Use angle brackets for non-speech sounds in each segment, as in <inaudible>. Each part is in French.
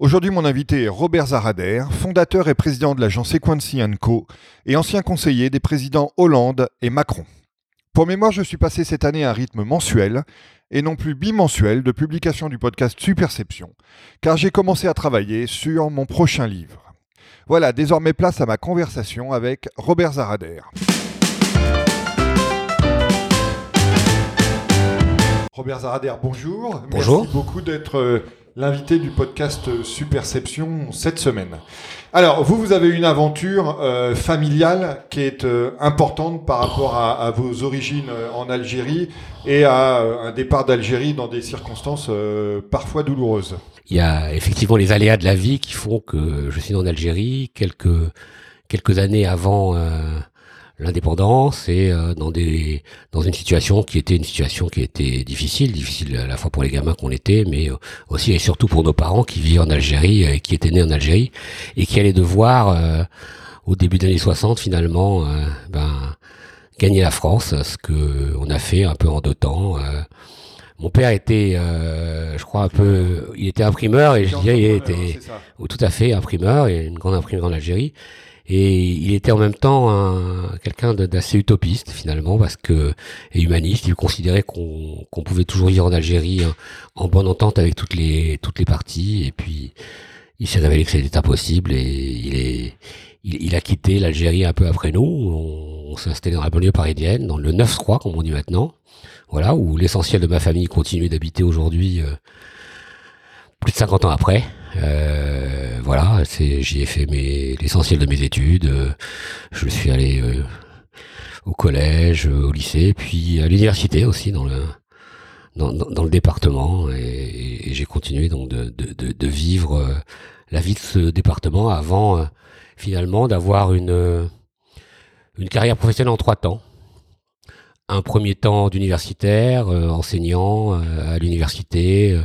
Aujourd'hui, mon invité est Robert Zarader, fondateur et président de l'agence Equancy Co. et ancien conseiller des présidents Hollande et Macron. Pour mémoire, je suis passé cette année à un rythme mensuel et non plus bimensuel de publication du podcast Superception, car j'ai commencé à travailler sur mon prochain livre. Voilà, désormais place à ma conversation avec Robert Zarader. Robert Zarader, bonjour. Bonjour. Merci beaucoup d'être euh, l'invité du podcast Superception cette semaine. Alors, vous, vous avez une aventure euh, familiale qui est euh, importante par rapport à, à vos origines euh, en Algérie et à euh, un départ d'Algérie dans des circonstances euh, parfois douloureuses. Il y a effectivement les aléas de la vie qui font que je suis en Algérie quelques quelques années avant euh, l'indépendance et euh, dans des dans une situation qui était une situation qui était difficile, difficile à la fois pour les gamins qu'on était, mais euh, aussi et surtout pour nos parents qui vivaient en Algérie et qui étaient nés en Algérie et qui allaient devoir euh, au début des années 60 finalement euh, ben gagner la France, ce que on a fait un peu en deux temps. euh, mon père était, euh, je crois, un peu, il était imprimeur et je dirais, il était C'est ou tout à fait imprimeur, et une grande imprimerie en Algérie. Et il était en même temps un- quelqu'un d'assez utopiste finalement, parce que et humaniste. Il considérait qu'on qu'on pouvait toujours vivre en Algérie hein, en bonne entente avec toutes les toutes les parties. Et puis il s'est révélé que c'était impossible et il est il, a quitté l'Algérie un peu après nous. On, on s'est installé dans la banlieue parisienne, dans le 9 croix comme on dit maintenant. Voilà, où l'essentiel de ma famille continue d'habiter aujourd'hui, euh, plus de 50 ans après. Euh, voilà, j'y ai fait l'essentiel de mes études. Euh, je suis allé euh, au collège, euh, au lycée, puis à l'université aussi dans le dans, le département, et, et j'ai continué donc de, de, de, vivre euh, la vie de ce département avant euh, finalement d'avoir une une carrière professionnelle en trois temps un premier temps d'universitaire, enseignant à l'université,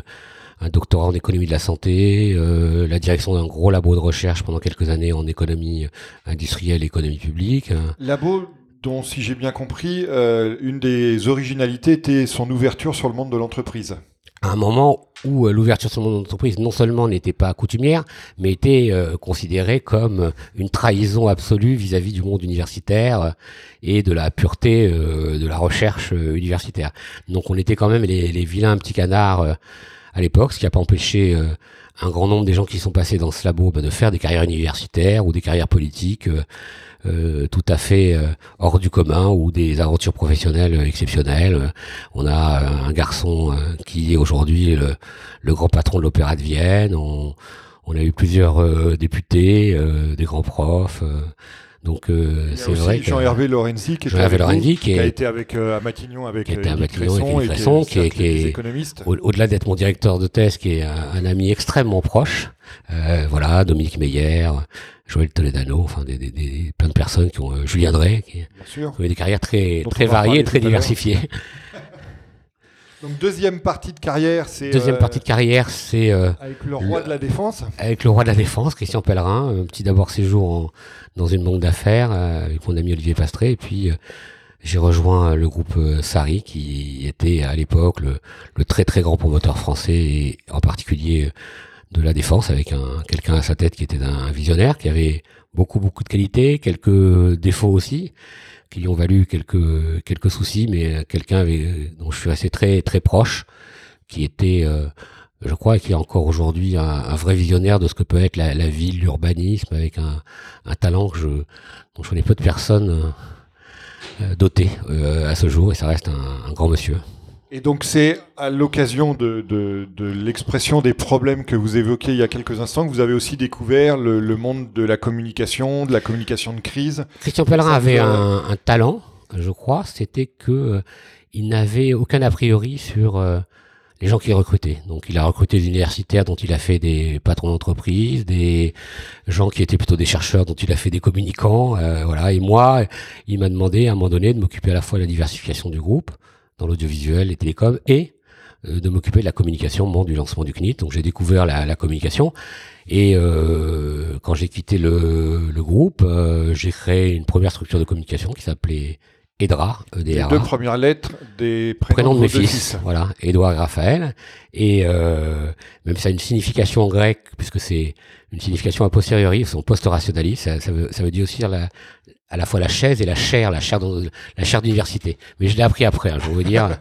un doctorat en économie de la santé, euh, la direction d'un gros labo de recherche pendant quelques années en économie industrielle et économie publique. Labo dont, si j'ai bien compris, euh, une des originalités était son ouverture sur le monde de l'entreprise. À un moment où euh, l'ouverture sur mon entreprise non seulement n'était pas coutumière, mais était euh, considérée comme une trahison absolue vis-à-vis du monde universitaire et de la pureté de la recherche universitaire. Donc on était quand même les, les vilains petits canards à l'époque, ce qui n'a pas empêché euh, un grand nombre des gens qui sont passés dans ce labo bah, de faire des carrières universitaires ou des carrières politiques euh, euh, tout à fait euh, hors du commun ou des aventures professionnelles euh, exceptionnelles. On a un garçon qui est aujourd'hui le, le grand patron de l'Opéra de Vienne. On, on a eu plusieurs députés, des grands profs. Donc euh, c'est vrai que Jean-Hervé Lorenzi qui, vous, Lorenzi, qui qui a été avec euh, à Matignon avec qui était euh, à Matignon avec Cresson qui qui est- qui est- au- au-delà d'être mon directeur de thèse, qui est un, un ami extrêmement proche, euh, voilà, Dominique Meyer, Joël Toledano, enfin des, des, des- plein de personnes qui ont euh, Julien Drey, qui, ont eu des carrières très Dont très variées, très diversifiées. Donc deuxième partie de carrière, c'est Deuxième euh, partie de carrière, c'est euh, avec le roi le- de la défense. avec le roi de la défense, Christian Pellerin, un petit d'abord séjour en- dans une banque d'affaires euh, avec mon ami Olivier Pastré, et puis euh, j'ai rejoint le groupe euh, Sari, qui était à l'époque le, le très très grand promoteur français, et en particulier euh, de la défense, avec un quelqu'un à sa tête qui était un visionnaire, qui avait beaucoup beaucoup de qualités, quelques défauts aussi, qui lui ont valu quelques quelques soucis, mais euh, quelqu'un avec- dont je suis resté très très proche, qui était euh, je crois qu'il est encore aujourd'hui un, vrai visionnaire de ce que peut être la, ville, l'urbanisme, avec un, talent que je, dont je connais peu de personnes euh, euh, dotées euh, à ce jour, et ça reste un grand monsieur. Et donc c'est à l'occasion de, de, de l'expression des problèmes que vous évoquez il y a quelques instants que vous avez aussi découvert le, le monde de la communication, de la communication de crise. Christian Pellerin avait vous, euh, un, un talent, je crois, c'était que euh, il n'avait aucun a priori sur euh, les gens qu'il recrutait. Donc il a recruté des universitaires dont il a fait des patrons d'entreprise, des gens qui étaient plutôt des chercheurs dont il a fait des communicants, euh, voilà. Et moi, il m'a demandé à un moment donné de m'occuper à la fois de la diversification du groupe dans l'audiovisuel, les télécoms, et euh, de m'occuper de la communication au moment du lancement du CNIT. Donc j'ai découvert la, communication et euh, quand j'ai quitté le, le groupe, euh, j'ai créé une première structure de communication qui s'appelait Edra, EDRA. Les deux premières lettres des prénoms, de, mes fils, Voilà, Edouard et Raphaël. Et euh, même ça a une signification en grec, puisque c'est une signification a posteriori, son post-rationalis, ça, ça, veut, ça veut dire aussi la, à la fois la chaise et la chair, la chair, la chair d'université. Mais je l'ai appris après, hein, je veux dire.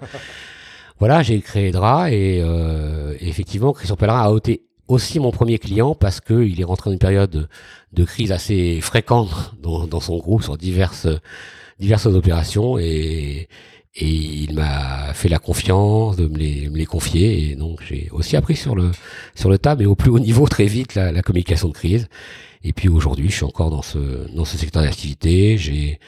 <laughs> voilà, j'ai créé Edra et, euh, effectivement, Christian Pellerin a été aussi mon premier client parce que il est rentré dans une période de, de crise assez fréquente dans, dans son groupe sur diverses diverses opérations et, et il m'a fait la confiance de me les, me les confier et donc j'ai aussi appris sur le sur le tas mais au plus haut niveau <laughs> très vite la, la communication de crise. Et puis aujourd'hui je suis encore dans ce dans ce secteur d'activité. J'ai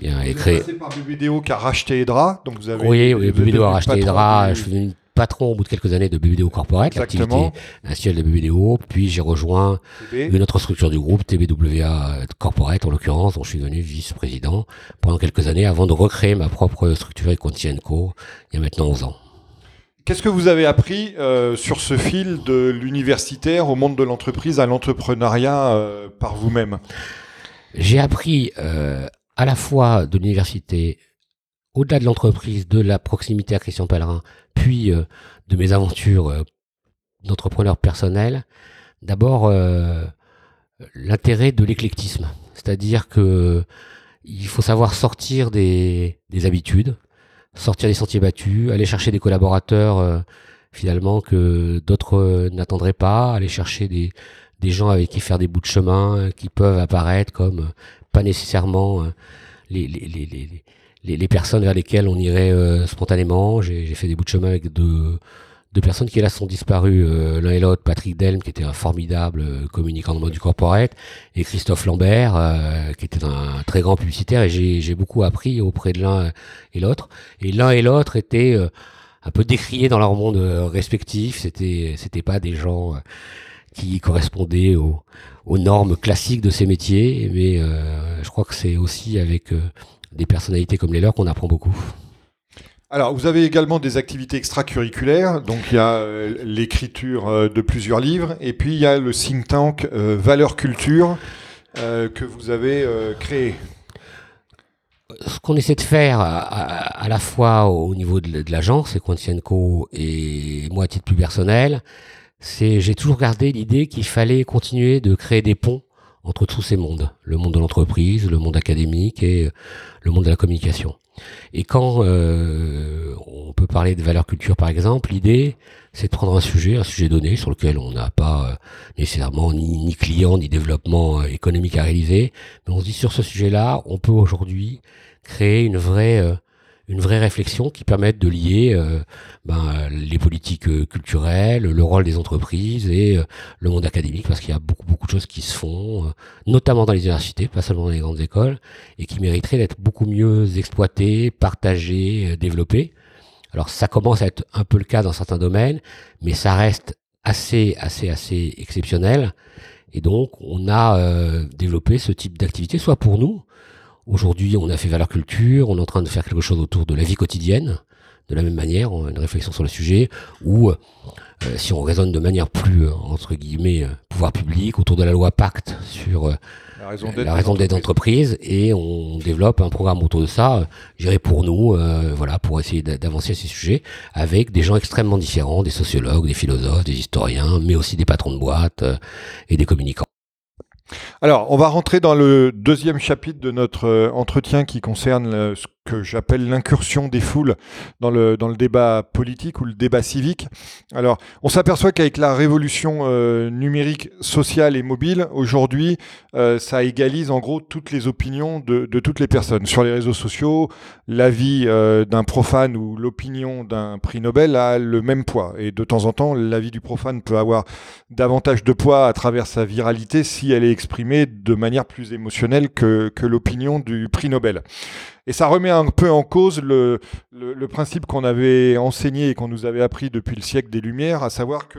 bien écrit par BBDO qui a racheté Edra donc vous avez oui, oui BBDO a racheté Edra je patron au bout de quelques années de BBDO Corporate, l'activité actuelle de BBDO. Puis j'ai rejoint une autre structure du groupe, TBWA Corporate en l'occurrence, dont je suis devenu vice-président pendant quelques années avant de recréer ma propre structure Econtienco il y a maintenant 11 ans. Qu'est-ce que vous avez appris euh, sur ce fil de l'universitaire au monde de l'entreprise, à l'entrepreneuriat euh, par vous-même? J'ai appris euh, à la fois de l'université au-delà de l'entreprise, de la proximité à Christian Pellerin, puis euh, de mes aventures euh, d'entrepreneur personnel, d'abord euh, l'intérêt de l'éclectisme, c'est-à-dire que il faut savoir sortir des, des, habitudes, sortir des sentiers battus, aller chercher des collaborateurs finalement que d'autres n'attendraient pas, aller chercher des, gens avec qui faire des bouts de chemin qui peuvent apparaître comme pas nécessairement les, les, personnes vers lesquelles on irait euh, spontanément. J'ai fait des bouts de chemin avec deux, deux personnes qui là sont disparues, euh, l'un et l'autre, Patrick Delme, qui était un formidable euh, communicant dans le monde du corporate, et Christophe Lambert, qui était un très grand publicitaire, et j'ai beaucoup appris auprès de l'un et l'autre. Et l'un et l'autre étaient un peu décriés dans leur monde respectif, c'était c'était pas des gens qui correspondaient aux, aux, normes classiques de ces métiers, mais je crois que c'est aussi avec des personnalités comme les leurs qu'on apprend beaucoup. Alors, vous avez également des activités extracurriculaires. Donc, il y a euh, l'écriture euh, de plusieurs livres, et puis il y a le think tank euh, Valeur Culture que vous avez créé. Ce qu'on essaie de faire à, la fois au niveau de, l'agence, Equantienco, et moi à titre plus personnel, c'est j'ai toujours gardé l'idée qu'il fallait continuer de créer des ponts entre tous ces mondes, le monde de l'entreprise, le monde académique et le monde de la communication. Et quand euh, on peut parler de valeur culture par exemple, l'idée c'est de prendre un sujet, un sujet donné sur lequel on n'a pas euh, nécessairement ni, ni, client ni développement euh, économique à réaliser, mais on se dit sur ce sujet-là, on peut aujourd'hui créer une vraie une vraie réflexion qui permette de lier euh, ben, les politiques euh, culturelles, le rôle des entreprises et euh, le monde académique, parce qu'il y a beaucoup beaucoup de choses qui se font, notamment dans les universités, pas seulement dans les grandes écoles, et qui mériteraient d'être beaucoup mieux exploitées, partagées, développées. Alors ça commence à être un peu le cas dans certains domaines, mais ça reste assez assez assez exceptionnel. Et donc on a développé ce type d'activité, soit pour nous, Aujourd'hui, on a fait valeur culture, on est en train de faire quelque chose autour de la vie quotidienne, de la même manière, une réflexion sur le sujet, ou euh, si on raisonne de manière plus, euh, entre guillemets, euh, pouvoir public, autour de la loi Pacte sur la raison d'être d'entreprise, et on développe un programme autour de ça, j'irai pour nous, voilà, pour essayer d'avancer ces sujets, avec des gens extrêmement différents, des sociologues, des philosophes, des historiens, mais aussi des patrons de boîtes et des communicants. Alors, on va rentrer dans le deuxième chapitre de notre euh, entretien qui concerne ce que j'appelle l'incursion des foules dans le, dans le débat politique ou le débat civique. Alors, on s'aperçoit qu'avec la révolution euh, numérique, sociale et mobile, aujourd'hui, euh, ça égalise en gros toutes les opinions de, toutes les personnes. Sur les réseaux sociaux, l'avis euh, d'un profane ou l'opinion d'un prix Nobel a le même poids. Et de temps en temps, l'avis du profane peut avoir davantage de poids à travers sa viralité si elle est exprimée de manière plus émotionnelle que, que l'opinion du prix Nobel. Et ça remet un peu en cause le, principe qu'on avait enseigné et qu'on nous avait appris depuis le siècle des Lumières, à savoir que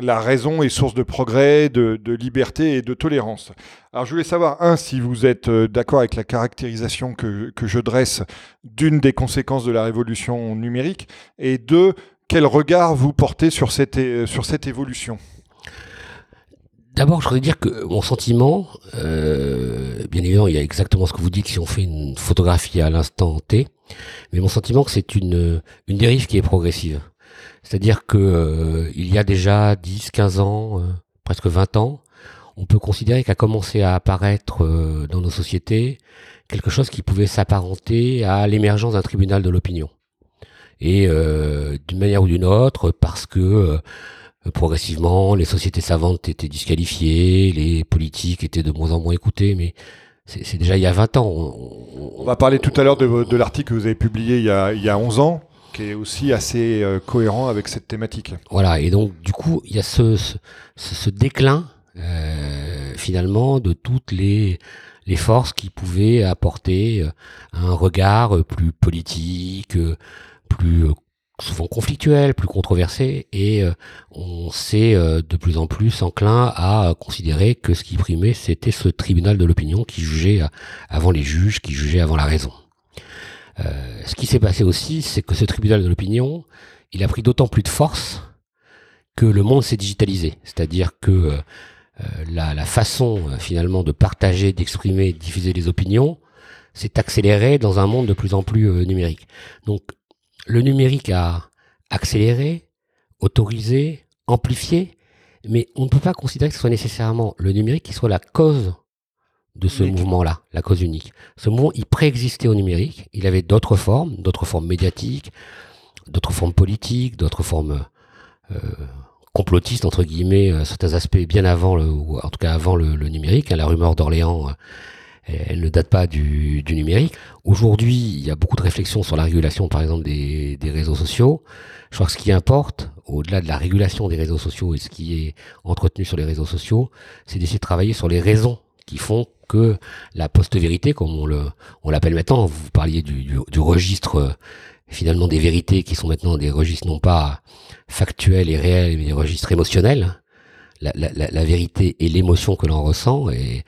la raison est source de progrès, de, liberté et de tolérance. Alors je voulais savoir, un, si vous êtes euh, d'accord avec la caractérisation que, je dresse d'une des conséquences de la révolution numérique, et deux, quel regard vous portez sur cette évolution? D'abord, je voudrais dire que mon sentiment, euh, bien évidemment, il y a exactement ce que vous dites si on fait une photographie à l'instant T, mais mon sentiment, que c'est une, une dérive qui est progressive. C'est-à-dire que euh, il y a déjà 10, 15 ans, euh, presque 20 ans, on peut considérer qu'a commencé à apparaître euh, dans nos sociétés quelque chose qui pouvait s'apparenter à l'émergence d'un tribunal de l'opinion. Et d'une manière ou d'une autre, parce que progressivement, les sociétés savantes étaient disqualifiées, les politiques étaient de moins en moins écoutés, mais c'est déjà il y a 20 ans. On, va parler tout à l'heure de, de l'article que vous avez publié il y a, il y a 11 ans, qui est aussi assez euh, cohérent avec cette thématique. Voilà, et donc du coup, il y a ce, ce, ce déclin euh, finalement de toutes les, les forces qui pouvaient apporter euh, un regard plus politique, plus souvent conflictuel, plus controversé, et euh, on s'est euh, de plus en plus enclin à considérer que ce qui primait, c'était ce tribunal de l'opinion qui jugeait euh, avant les juges, qui jugeait avant la raison. ce qui s'est passé aussi, c'est que ce tribunal de l'opinion, il a pris d'autant plus de force que le monde s'est digitalisé, c'est-à-dire que la, la, façon finalement de partager, d'exprimer, de diffuser les opinions s'est accélérée dans un monde de plus en plus numérique. Donc le numérique a accéléré, autorisé, amplifié, mais on ne peut pas considérer que ce soit nécessairement le numérique qui soit la cause de ce mouvement-là, la cause unique. Ce mouvement, il préexistait au numérique, il avait d'autres formes, d'autres formes médiatiques, d'autres formes politiques, d'autres formes euh, complotistes, entre guillemets, euh, certains aspects bien avant, le, ou en tout cas avant le, numérique. Hein, la rumeur d'Orléans euh, elle ne date pas du, numérique. Aujourd'hui, il y a beaucoup de réflexions sur la régulation, par exemple, des, réseaux sociaux. Je crois que ce qui importe, au-delà de la régulation des réseaux sociaux et ce qui est entretenu sur les réseaux sociaux, c'est d'essayer de travailler sur les raisons qui font que la post-vérité, comme on le, on l'appelle maintenant, vous parliez du, registre euh, finalement des vérités qui sont maintenant des registres non pas factuels et réels, mais des registres émotionnels. La, la vérité et l'émotion que l'on ressent et,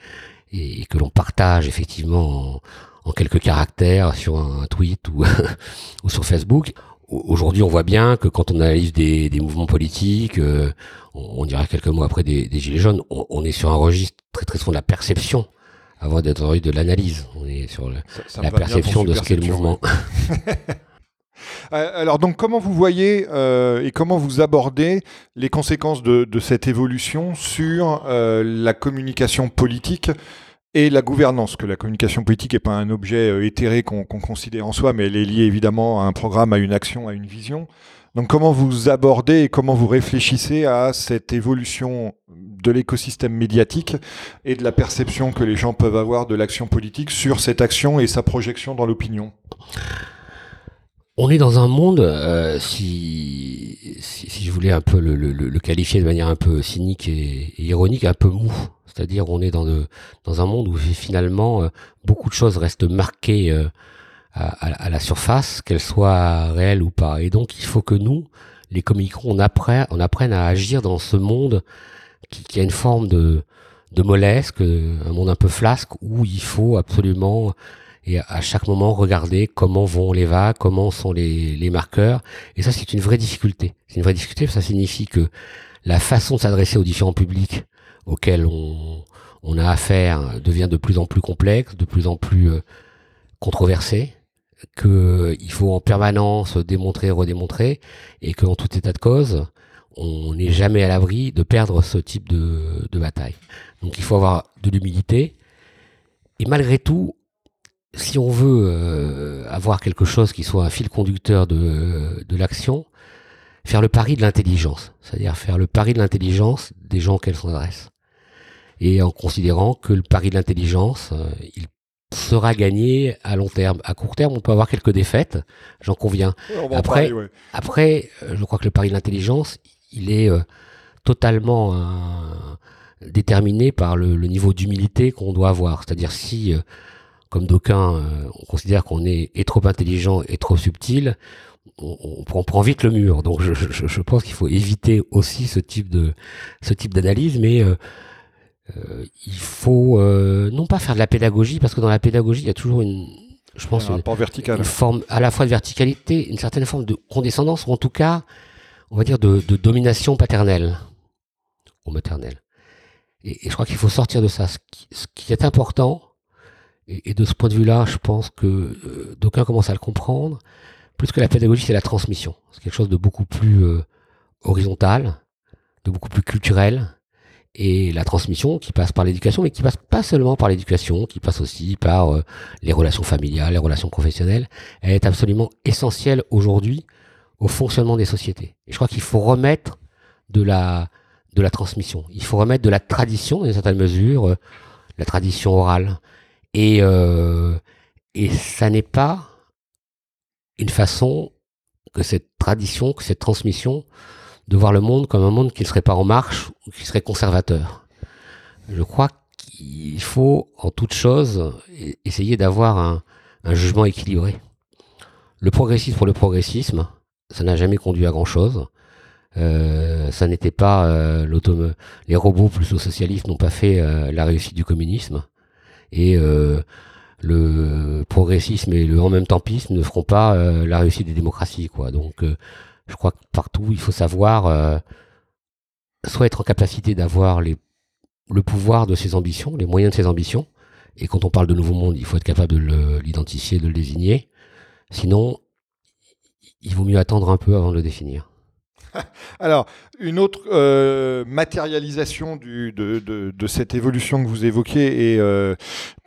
et que l'on partage effectivement en, quelques caractères sur un tweet ou, <laughs> ou sur Facebook. Aujourd'hui, on voit bien que quand on analyse des, des mouvements politiques, euh, on, dirait quelques mois après des, des Gilets jaunes, on, est sur un registre très très souvent de la perception avant d'être de l'analyse. On est sur la perception de ce qu'est le mouvement. <laughs> Euh, alors donc comment vous voyez euh, et comment vous abordez les conséquences de, de cette évolution sur euh, la communication politique et la gouvernance, que la communication politique n'est pas un objet euh, éthéré qu'on considère en soi, mais elle est liée évidemment à un programme, à une action, à une vision. Donc comment vous abordez et comment vous réfléchissez à cette évolution de l'écosystème médiatique et de la perception que les gens peuvent avoir de l'action politique sur cette action et sa projection dans l'opinion? On est dans un monde, euh, si, si, je voulais un peu le, le, qualifier de manière un peu cynique et, ironique, un peu mou. C'est-à-dire on est dans, de, dans un monde où finalement euh, beaucoup de choses restent marquées euh, à, la surface, qu'elles soient réelles ou pas. Et donc il faut que nous, les communicants, on apprenne, on apprenne à agir dans ce monde qui, a une forme de, de molesque, un monde un peu flasque, où il faut absolument et à chaque moment regarder comment vont les vagues, comment sont les, les marqueurs. Et ça, c'est une vraie difficulté. C'est une vraie difficulté, ça signifie que la façon de s'adresser aux différents publics auxquels on, on a affaire devient de plus en plus complexe, de plus en plus euh, controversée, qu'il faut en permanence démontrer, redémontrer, et qu'en tout état de cause, on n'est jamais à l'abri de perdre ce type de, de bataille. Donc il faut avoir de l'humilité, et malgré tout, si on veut euh, avoir quelque chose qui soit un fil conducteur de, de l'action, faire le pari de l'intelligence, c'est-à-dire faire le pari de l'intelligence des gens auxquels on s'adresse. Et en considérant que le pari de l'intelligence, euh, il sera gagné à long terme. À court terme, on peut avoir quelques défaites, j'en conviens. Après, après, euh, je crois que le pari de l'intelligence, il est totalement déterminé par le, le niveau d'humilité qu'on doit avoir. C'est-à-dire si comme d'aucuns, on considère qu'on est, trop intelligent et trop subtil, on, prend vite le mur. Donc je, pense qu'il faut éviter aussi ce type de ce type d'analyse, mais il faut non pas faire de la pédagogie, parce que dans la pédagogie, il y a toujours une, je pense, un une, vertical. une forme à la fois de verticalité, une certaine forme de condescendance, ou en tout cas, on va dire de, domination paternelle ou maternelle. Et, je crois qu'il faut sortir de ça. Ce qui, est important, et, de ce point de vue-là, je pense que euh, d'aucuns commencent à le comprendre, plus que la pédagogie, c'est la transmission. C'est quelque chose de beaucoup plus euh, horizontal, de beaucoup plus culturel, et la transmission qui passe par l'éducation, mais qui passe pas seulement par l'éducation, qui passe aussi par euh, les relations familiales, les relations professionnelles, elle est absolument essentielle aujourd'hui au fonctionnement des sociétés. Et je crois qu'il faut remettre de la, de la transmission, il faut remettre de la tradition, dans une certaine mesure, la tradition orale. Et, euh, et ça n'est pas une façon que cette tradition, que cette transmission de voir le monde comme un monde qui ne serait pas en marche ou qui serait conservateur. Je crois qu'il faut, en toute chose, e-, essayer d'avoir un, jugement équilibré. Le progressisme pour le progressisme, ça n'a jamais conduit à grand chose. Euh, ça n'était pas euh, les robots plus le socialisme n'ont pas fait la réussite du communisme et euh, le progressisme et le en même tempisme ne feront pas la réussite des démocraties quoi donc je crois que partout, il faut savoir euh, soit être en capacité d'avoir le pouvoir de ses ambitions, les moyens de ses ambitions. Et quand on parle de nouveau monde, il faut être capable de l'identifier, de le désigner. Sinon, il vaut mieux attendre un peu avant de le définir. <laughs> Alors, une autre euh, matérialisation de, cette évolution que vous évoquez est euh,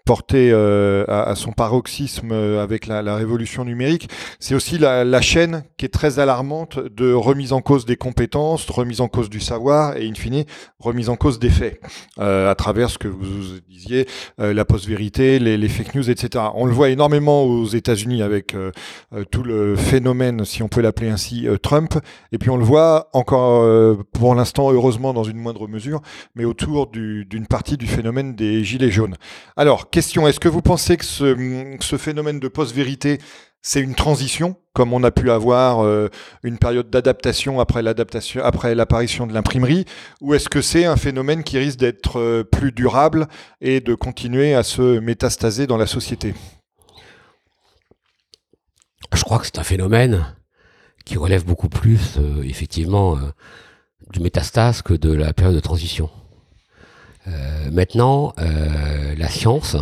porté euh, à, son paroxysme euh, avec la, révolution numérique, c'est aussi la, chaîne qui est très alarmante de remise en cause des compétences, remise en cause du savoir et in fine remise en cause des faits euh, à travers ce que vous disiez, la post-vérité, les, les, fake news, etc. On le voit énormément aux États-Unis avec tout le phénomène, si on peut l'appeler ainsi, Trump, et puis on le voit encore pour l'instant heureusement dans une moindre mesure, mais autour d'une partie du phénomène des gilets jaunes. Alors est-ce que vous pensez que ce, phénomène de post-vérité, c'est une transition, comme on a pu avoir euh, une période d'adaptation après l'apparition de l'imprimerie, ou est-ce que c'est un phénomène qui risque d'être euh, plus durable et de continuer à se métastaser dans la société? Je crois que c'est un phénomène qui relève beaucoup plus, euh, effectivement, du métastase que de la période de transition. Euh, maintenant, euh, la science,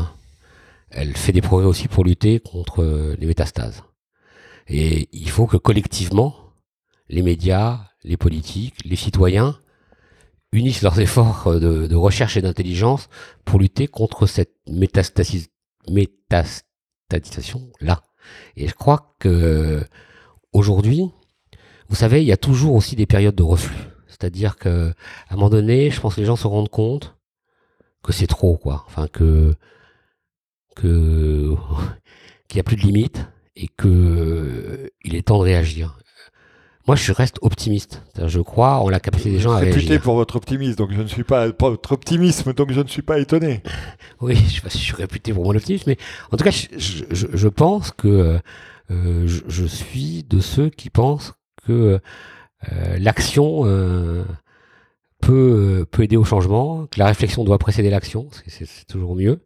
elle fait des progrès aussi pour lutter contre les métastases. Et il faut que collectivement, les médias, les politiques, les citoyens unissent leurs efforts de, recherche et d'intelligence pour lutter contre cette métastasis, métastasisation-là. Et je crois que aujourd'hui, vous savez, il y a toujours aussi des périodes de reflux. C'est-à-dire que à un moment donné, je pense que les gens se rendent compte que c'est trop, quoi. Enfin, que que <laughs> qu'il n'y a plus de limite et que euh, il est temps de réagir. Moi, je reste optimiste. Je crois en la capacité des gens à réagir. réputé pour votre optimisme, donc je ne suis pas votre optimisme, donc je ne suis pas étonné. <laughs> oui, je, je suis réputé pour mon optimisme, mais en tout cas, je, je, je pense que euh, je, suis de ceux qui pensent que euh, l'action euh, peut, euh, peut aider au changement, que la réflexion doit précéder l'action, c'est toujours mieux,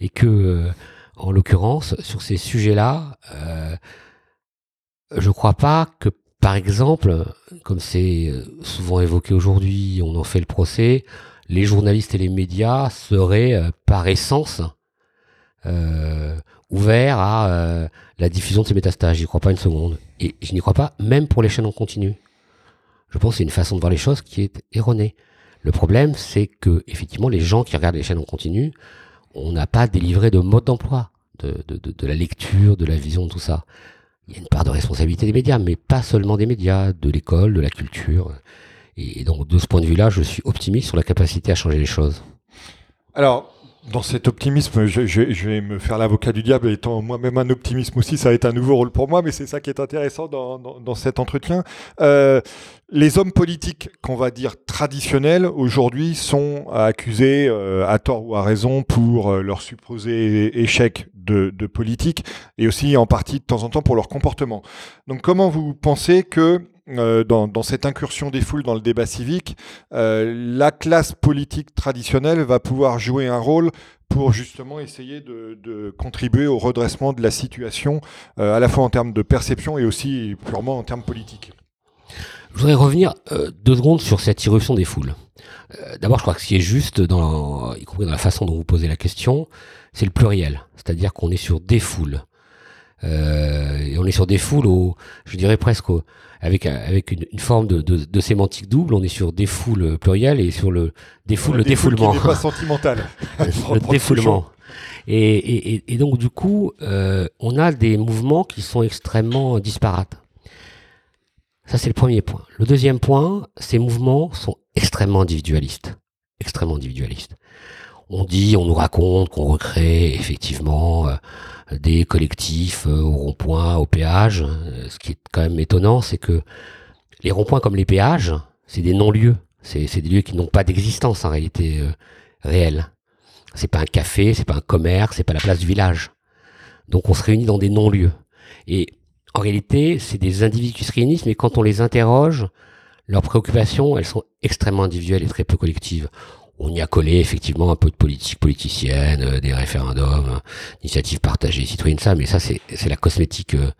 et que, euh, en l'occurrence, sur ces sujets-là, euh, je crois pas que, par exemple, comme c'est souvent évoqué aujourd'hui, on en fait le procès, les journalistes et les médias seraient, par essence, ouverts à la diffusion de ces métastases. J'y crois pas une seconde. Et je n'y crois pas, même pour les chaînes en continu je pense que c'est une façon de voir les choses qui est erronée. Le problème, c'est que effectivement, les gens qui regardent les chaînes en continu, on n'a pas délivré de mode d'emploi, de, de, la lecture, de la vision, tout ça. Il y a une part de responsabilité des médias, mais pas seulement des médias, de l'école, de la culture. Et donc, de ce point de vue-là, je suis optimiste sur la capacité à changer les choses. Alors, dans cet optimisme, je, vais me faire l'avocat du diable, étant moi-même un optimisme aussi, ça va être un nouveau rôle pour moi, mais c'est ça qui est intéressant dans, cet entretien. Euh, les hommes politiques, qu'on va dire traditionnels, aujourd'hui sont accusés, euh, à tort ou à raison, pour euh, leur supposé échec de politique et aussi en partie de temps en temps pour leur comportement. Donc comment vous pensez que euh, dans, cette incursion des foules dans le débat civique, euh, la classe politique traditionnelle va pouvoir jouer un rôle pour justement essayer de, contribuer au redressement de la situation, euh, à la fois en termes de perception et aussi purement en termes politiques. Je voudrais revenir deux secondes sur cette irruption des foules. D'abord, je crois que ce qui est juste, dans, y compris dans la façon dont vous posez la question, c'est le pluriel. C'est-à-dire qu'on est sur des foules. Euh, et on est sur des foules, au, je dirais presque au, avec, avec une, une forme de, de, de, sémantique double. On est sur des foules plurielles et sur le défoule, le défoulement. Qui pas <laughs> sentimental. le <laughs> défoulement. Et, et, et, donc du coup, euh, on a des mouvements qui sont extrêmement disparates. Ça c'est le premier point. Le deuxième point, ces mouvements sont extrêmement individualistes, extrêmement individualistes. On dit, on nous raconte qu'on recrée effectivement euh, des collectifs euh, au rond-point, au péage. Euh, ce qui est quand même étonnant, c'est que les ronds-points comme les péages, c'est des non-lieux. C'est des lieux qui n'ont pas d'existence en réalité euh, réelle. C'est pas un café, c'est pas un commerce, c'est pas la place du village. Donc on se réunit dans des non-lieux. Et en réalité, c'est des individus qui se réunissent, mais quand on les interroge, leurs préoccupations, elles sont extrêmement individuelles et très peu collectives on y a collé effectivement un peu de politique politicienne, euh, des référendums, euh, initiatives partagées, citoyennes, ça, mais ça c'est la cosmétique euh,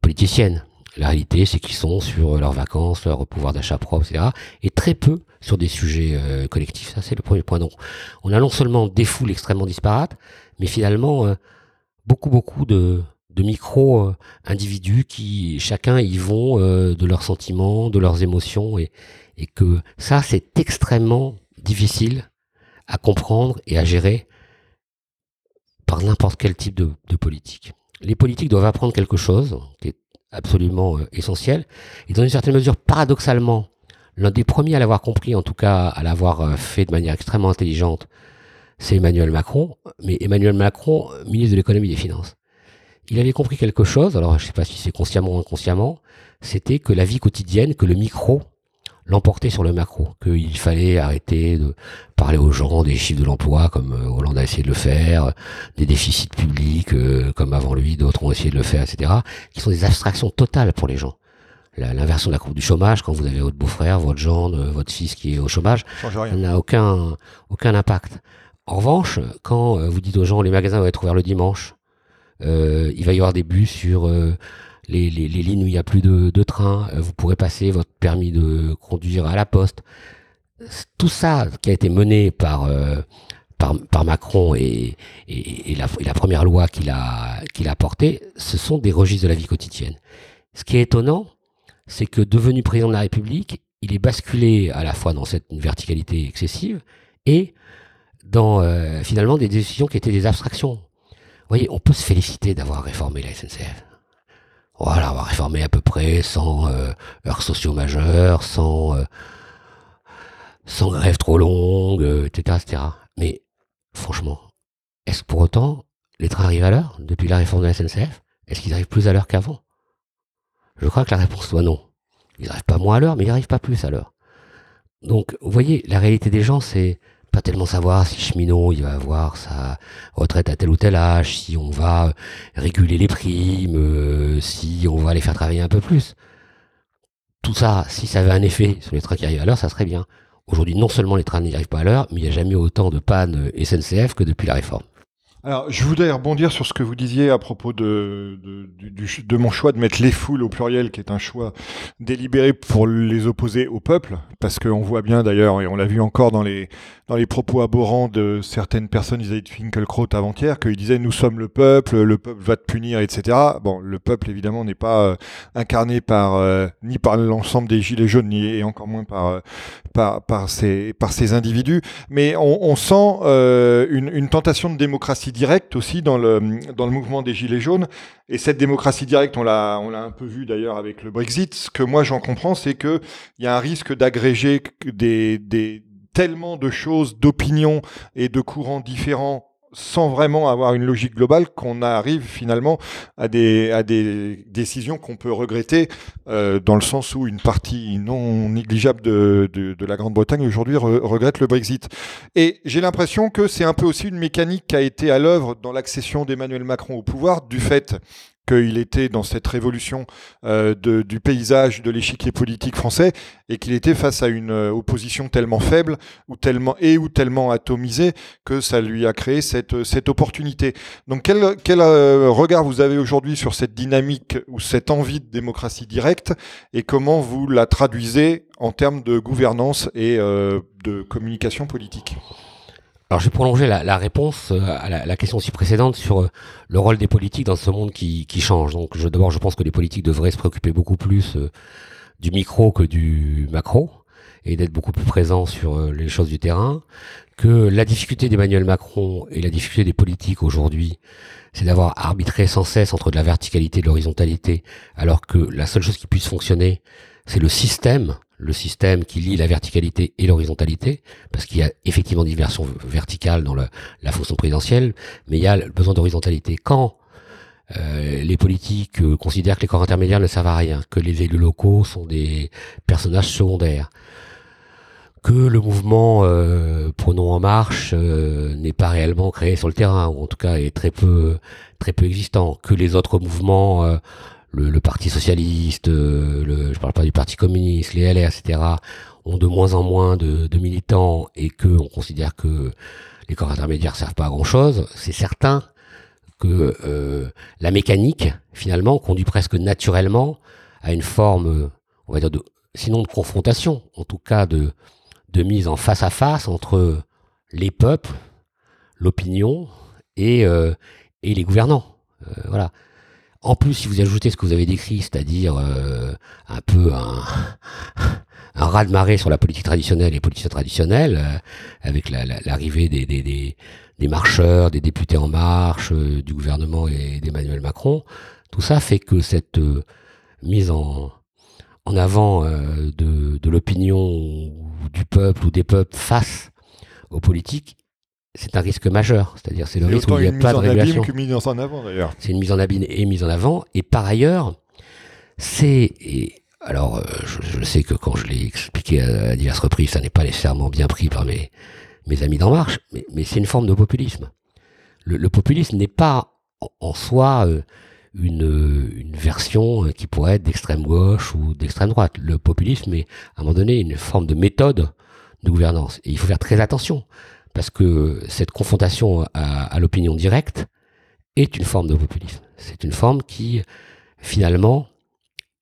politicienne. La réalité, c'est qu'ils sont sur leurs vacances, leur pouvoir d'achat propre, etc. Et très peu sur des sujets euh, collectifs. Ça, c'est le premier point. Donc, on a non seulement des foules extrêmement disparates, mais finalement, euh, beaucoup, beaucoup de, de micro-individus qui, chacun, y vont de leurs sentiments, de leurs émotions. Et, et que ça, c'est extrêmement difficile à comprendre et à gérer par n'importe quel type de, politique. Les politiques doivent apprendre quelque chose qui est absolument euh, essentiel, et dans une certaine mesure, paradoxalement, l'un des premiers à l'avoir compris, en tout cas à l'avoir euh, fait de manière extrêmement intelligente, c'est Emmanuel Macron, mais Emmanuel Macron, ministre de l'économie et des finances. Il avait compris quelque chose, alors je ne sais pas si c'est consciemment ou inconsciemment, c'était que la vie quotidienne, que le micro l'emporter sur le macro, qu'il fallait arrêter de parler aux gens des chiffres de l'emploi comme euh, Hollande a essayé de le faire, des déficits publics euh, comme avant lui d'autres ont essayé de le faire, etc., qui sont des abstractions totales pour les gens. L'inversion de la courbe du chômage, quand vous avez votre beau-frère, votre gendre, votre fils qui est au chômage, n'a aucun, aucun impact. En revanche, quand euh, vous dites aux gens les magasins vont être ouverts le dimanche, euh, il va y avoir des bus sur euh, les, lignes où il n'y a plus de, de train, vous pourrez passer votre permis de conduire à la poste. Tout ça qui a été mené par, euh, Macron et, la, première loi qu'il a, qu'il a portée, ce sont des registres de la vie quotidienne. Ce qui est étonnant, c'est que devenu président de la République, il est basculé à la fois dans cette verticalité excessive et dans euh, finalement des décisions qui étaient des abstractions. Vous voyez, on peut se féliciter d'avoir réformé la SNCF. Voilà, on va réformer à peu près sans euh, heures sociaux majeures, sans, euh, sans grève trop longue, etc., etc. Mais franchement, est-ce que pour autant les trains arrivent à l'heure depuis la réforme de la SNCF Est-ce qu'ils arrivent plus à l'heure qu'avant? Je crois que la réponse soit non. Ils n'arrivent pas moins à l'heure, mais ils n'arrivent pas plus à l'heure. Donc, vous voyez, la réalité des gens, c'est pas tellement savoir si cheminot il va avoir sa retraite à tel ou tel âge, si on va réguler les primes, euh, si on va les faire travailler un peu plus. Tout ça, si ça avait un effet sur les trains qui arrivent à l'heure, ça serait bien. Aujourd'hui, non seulement les trains n'y arrivent pas à l'heure, mais il n'y a jamais autant de pannes SNCF que depuis la réforme. Alors, je voudrais rebondir sur ce que vous disiez à propos de, de, mon choix de mettre les foules au pluriel, qui est un choix délibéré pour les opposer au peuple, parce qu'on voit bien d'ailleurs, et on l'a vu encore dans les, dans les propos abhorrents de certaines personnes vis-à-vis de Finkelkraut avant-hier, qu'ils disaient nous sommes le peuple, le peuple va te punir, etc. Bon, le peuple évidemment n'est pas euh, incarné par euh, ni par l'ensemble des gilets jaunes, ni et encore moins par euh, par par ces par ces individus, mais on, sent une tentation de démocratie directe aussi dans le, dans le mouvement des Gilets jaunes. Et cette démocratie directe, on l'a, un peu vu d'ailleurs avec le Brexit. Ce que moi j'en comprends, c'est qu'il y a un risque d'agréger des, des, tellement de choses, d'opinions et de courants différents sans vraiment avoir une logique globale qu'on arrive finalement à des, à décisions qu'on peut regretter euh, dans le sens où une partie non négligeable de, de, la Grande-Bretagne aujourd'hui regrette le Brexit. Et j'ai l'impression que c'est un peu aussi une mécanique qui a été à l'œuvre dans l'accession d'Emmanuel Macron au pouvoir du fait qu'il était dans cette révolution euh, du paysage de l'échiquier politique français et qu'il était face à une euh, opposition tellement faible ou tellement et ou tellement atomisée que ça lui a créé cette, cette opportunité. Donc quel, quel euh, regard vous avez aujourd'hui sur cette dynamique ou cette envie de démocratie directe et comment vous la traduisez en termes de gouvernance et de communication politique? Alors je vais prolonger la, réponse euh, à la, question aussi précédente sur euh, le rôle des politiques dans ce monde qui, change. Donc d'abord je pense que les politiques devraient se préoccuper beaucoup plus euh, du micro que du macro et d'être beaucoup plus présents sur les choses du terrain. Que la difficulté d'Emmanuel Macron et la difficulté des politiques aujourd'hui, c'est d'avoir arbitré sans cesse entre de la verticalité et de l'horizontalité, alors que la seule chose qui puisse fonctionner, c'est le système le système qui lie la verticalité et l'horizontalité, parce qu'il y a effectivement des versions verticales dans la fonction présidentielle, mais il y a le besoin d'horizontalité. Quand euh, les politiques euh, considèrent que les corps intermédiaires ne servent à rien, que les élus locaux sont des personnages secondaires, que le mouvement euh, Prenons en marche n'est pas réellement créé sur le terrain, ou en tout cas est très peu très peu existant, que les autres mouvements le, Parti socialiste, euh, le, je parle pas du Parti communiste, les LR, etc., ont de moins en moins de, militants et que on considère que les corps intermédiaires servent pas à grand chose, c'est certain que euh, la mécanique finalement conduit presque naturellement à une forme, on va dire, sinon de confrontation, en tout cas de, mise en face à face entre les peuples, l'opinion et, euh, et les gouvernants. voilà. En plus, si vous ajoutez ce que vous avez décrit, c'est-à-dire euh, un peu un, <laughs> un raz-de-marée sur la politique traditionnelle et politique traditionnelle, euh, avec l'arrivée des, marcheurs, des députés en marche, euh, du gouvernement et d'Emmanuel Macron, tout ça fait que cette mise en, avant de l'opinion du peuple ou des peuples face aux politiques c'est un risque majeur. C'est-à-dire, c'est le risque où il n'y a pas de régulation. mise en avant, d'ailleurs. C'est une mise en abîme et mise en avant. Et par ailleurs, c'est, alors, euh, je, sais que quand je l'ai expliqué à, diverses reprises, ça n'est pas nécessairement bien pris par mes, mes amis d'En Marche, mais, c'est une forme de populisme. Le, populisme n'est pas en, soi euh, une, une, version euh, qui pourrait être d'extrême gauche ou d'extrême droite. Le populisme est, à un moment donné, une forme de méthode de gouvernance. Et il faut faire très attention parce que cette confrontation à, l'opinion directe est une forme de populisme. C'est une forme qui, finalement,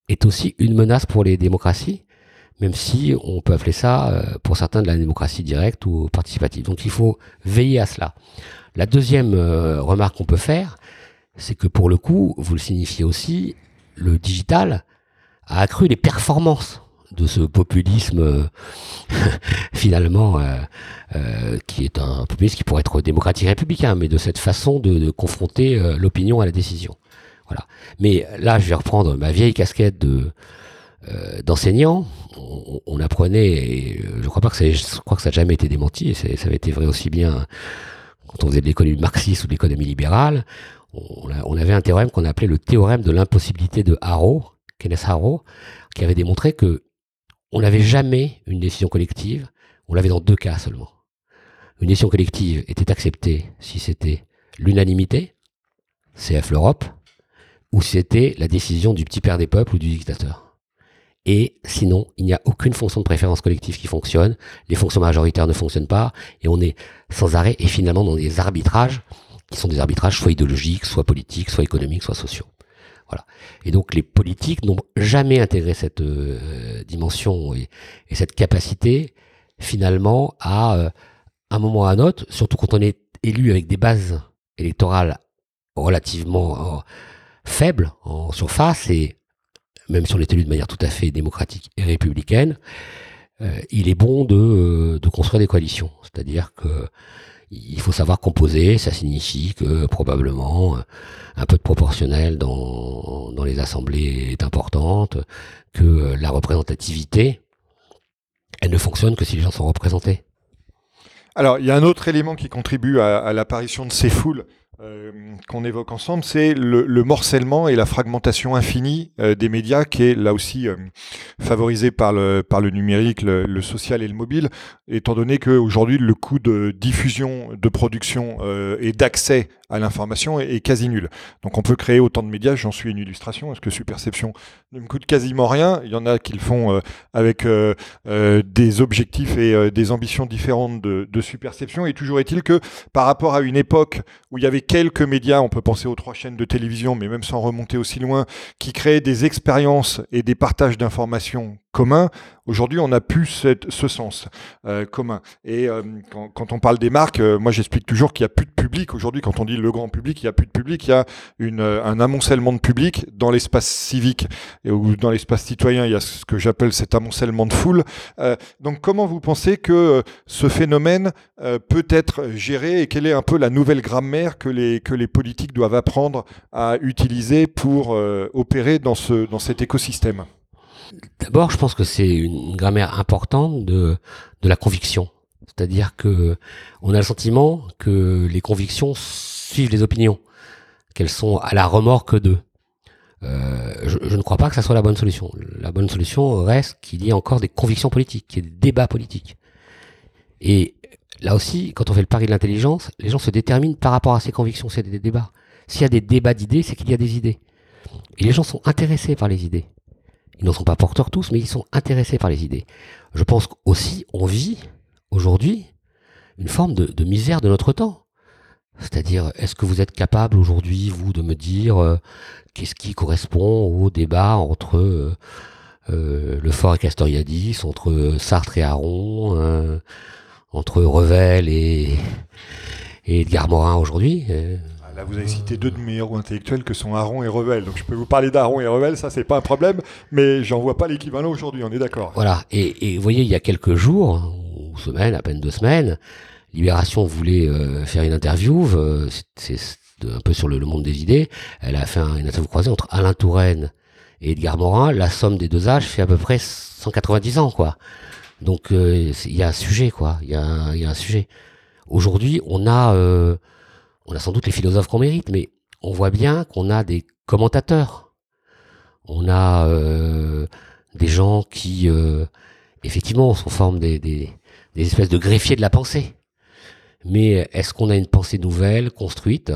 est aussi une menace pour les démocraties, même si on peut appeler ça, euh, pour certains, de la démocratie directe ou participative. Donc il faut veiller à cela. La deuxième euh, remarque qu'on peut faire, c'est que pour le coup, vous le signifiez aussi, le digital a accru les performances de ce populisme euh, <laughs> finalement euh, euh, qui est un populisme qui pourrait être démocratique républicain, mais de cette façon de, confronter l'opinion à la décision. Mais là, je vais reprendre ma vieille casquette de d'enseignant. On, apprenait, et je crois pas que ça, je que ça n'a jamais été démenti, et ça avait été vrai aussi bien quand on faisait de l'économie marxiste ou de l'économie libérale. On, avait un théorème qu'on appelait le théorème de l'impossibilité de Harrow, Kenneth Harrow, qui avait démontré que on n'avait jamais une décision collective, on l'avait dans deux cas seulement. Une décision collective était acceptée si c'était l'unanimité, CF l'Europe, ou si c'était la décision du petit père des peuples ou du dictateur. Et sinon, il n'y a aucune fonction de préférence collective qui fonctionne, les fonctions majoritaires ne fonctionnent pas, et on est sans arrêt et finalement dans des arbitrages qui sont des arbitrages soit idéologiques, soit politiques, soit économiques, soit sociaux. Et donc les politiques n'ont jamais intégré cette euh, dimension et, cette capacité finalement à euh, un moment ou à un autre, surtout quand on est élu avec des bases électorales relativement euh, faibles en surface et même si on est élu de manière tout à fait démocratique et républicaine, il est bon de, de construire des coalitions. C'est-à-dire que il faut savoir composer, ça signifie que probablement un peu de proportionnel dans, dans les assemblées est importante, que la représentativité, elle ne fonctionne que si les gens sont représentés. Alors, il y a un autre élément qui contribue à, à l'apparition de ces foules euh, qu'on évoque ensemble, c'est le, le, morcellement et la fragmentation infinie euh, des médias, qui est là aussi euh, favorisé par le, numérique, le, social et le mobile, étant donné qu'aujourd'hui, le coût de diffusion, de production et d'accès à l'information est, quasi nul. Donc on peut créer autant de médias, j'en suis une illustration, est-ce que Superception ne me coûte quasiment rien Il y en a qui le font avec des objectifs et des ambitions différentes de, de Superception, et toujours est-il que par rapport à une époque où il y avait quelques médias, on peut penser aux trois chaînes de télévision, mais même sans remonter aussi loin, qui créaient des expériences et des partages d'informations commun. Aujourd'hui, on n'a plus ce sens euh, commun. Et euh, quand, on parle des marques, euh, moi j'explique toujours qu'il n'y a plus de public. Aujourd'hui, quand on dit le grand public, il n'y a plus de public. Il y a un amoncellement de public dans l'espace civique ou dans l'espace citoyen. Il y a ce que j'appelle cet amoncellement de foule. Donc, comment vous pensez que ce phénomène peut être géré et quelle est un peu la nouvelle grammaire que les, que les politiques doivent apprendre à utiliser pour opérer dans cet écosystème? D'abord, je pense que c'est une grammaire importante de, de la conviction. C'est-à-dire que on a le sentiment que les convictions suivent les opinions, qu'elles sont à la remorque d'eux. Euh, je, je, ne crois pas que ça soit la bonne solution. La bonne solution reste qu'il y ait encore des convictions politiques, qu'il y ait des débats politiques. Et là aussi, quand on fait le pari de l'intelligence, les gens se déterminent par rapport à ces convictions, c'est des débats. S'il y a des débats d'idées, c'est qu'il y a des idées. Et les gens sont intéressés par les idées. Ils n'en sont pas porteurs tous, mais ils sont intéressés par les idées. Je pense aussi on vit aujourd'hui une forme de, misère de notre temps. C'est-à-dire, est-ce que vous êtes capable aujourd'hui, vous, de me dire euh, qu'est-ce qui correspond au débat entre euh, euh, le fort et Castoriadis, entre Sartre et Aron, hein, entre Revel et, et Edgar Morin aujourd'hui Là, vous avez cité deux de mes héros intellectuels que sont Aron et Revel. Donc, je peux vous parler d'Aron et Revel, ça, c'est pas un problème, mais j'en vois pas l'équivalent aujourd'hui, on est d'accord. Voilà. Et, vous voyez, il y a quelques jours, ou semaines, à peine deux semaines, Libération voulait euh, faire une interview, euh, c'est un peu sur le, monde des idées. Elle a fait un, une interview croisée entre Alain Touraine et Edgar Morin. La somme des deux âges fait à peu près 190 ans, quoi. Donc, euh, il y a un sujet, quoi. Il y, a, un sujet. Aujourd'hui, on a on a sans doute les philosophes qu'on mérite, mais on voit bien qu'on a des commentateurs. On a euh, des gens qui, euh, effectivement, sont forme des, espèces de greffiers de la pensée. Mais est-ce qu'on a une pensée nouvelle, construite?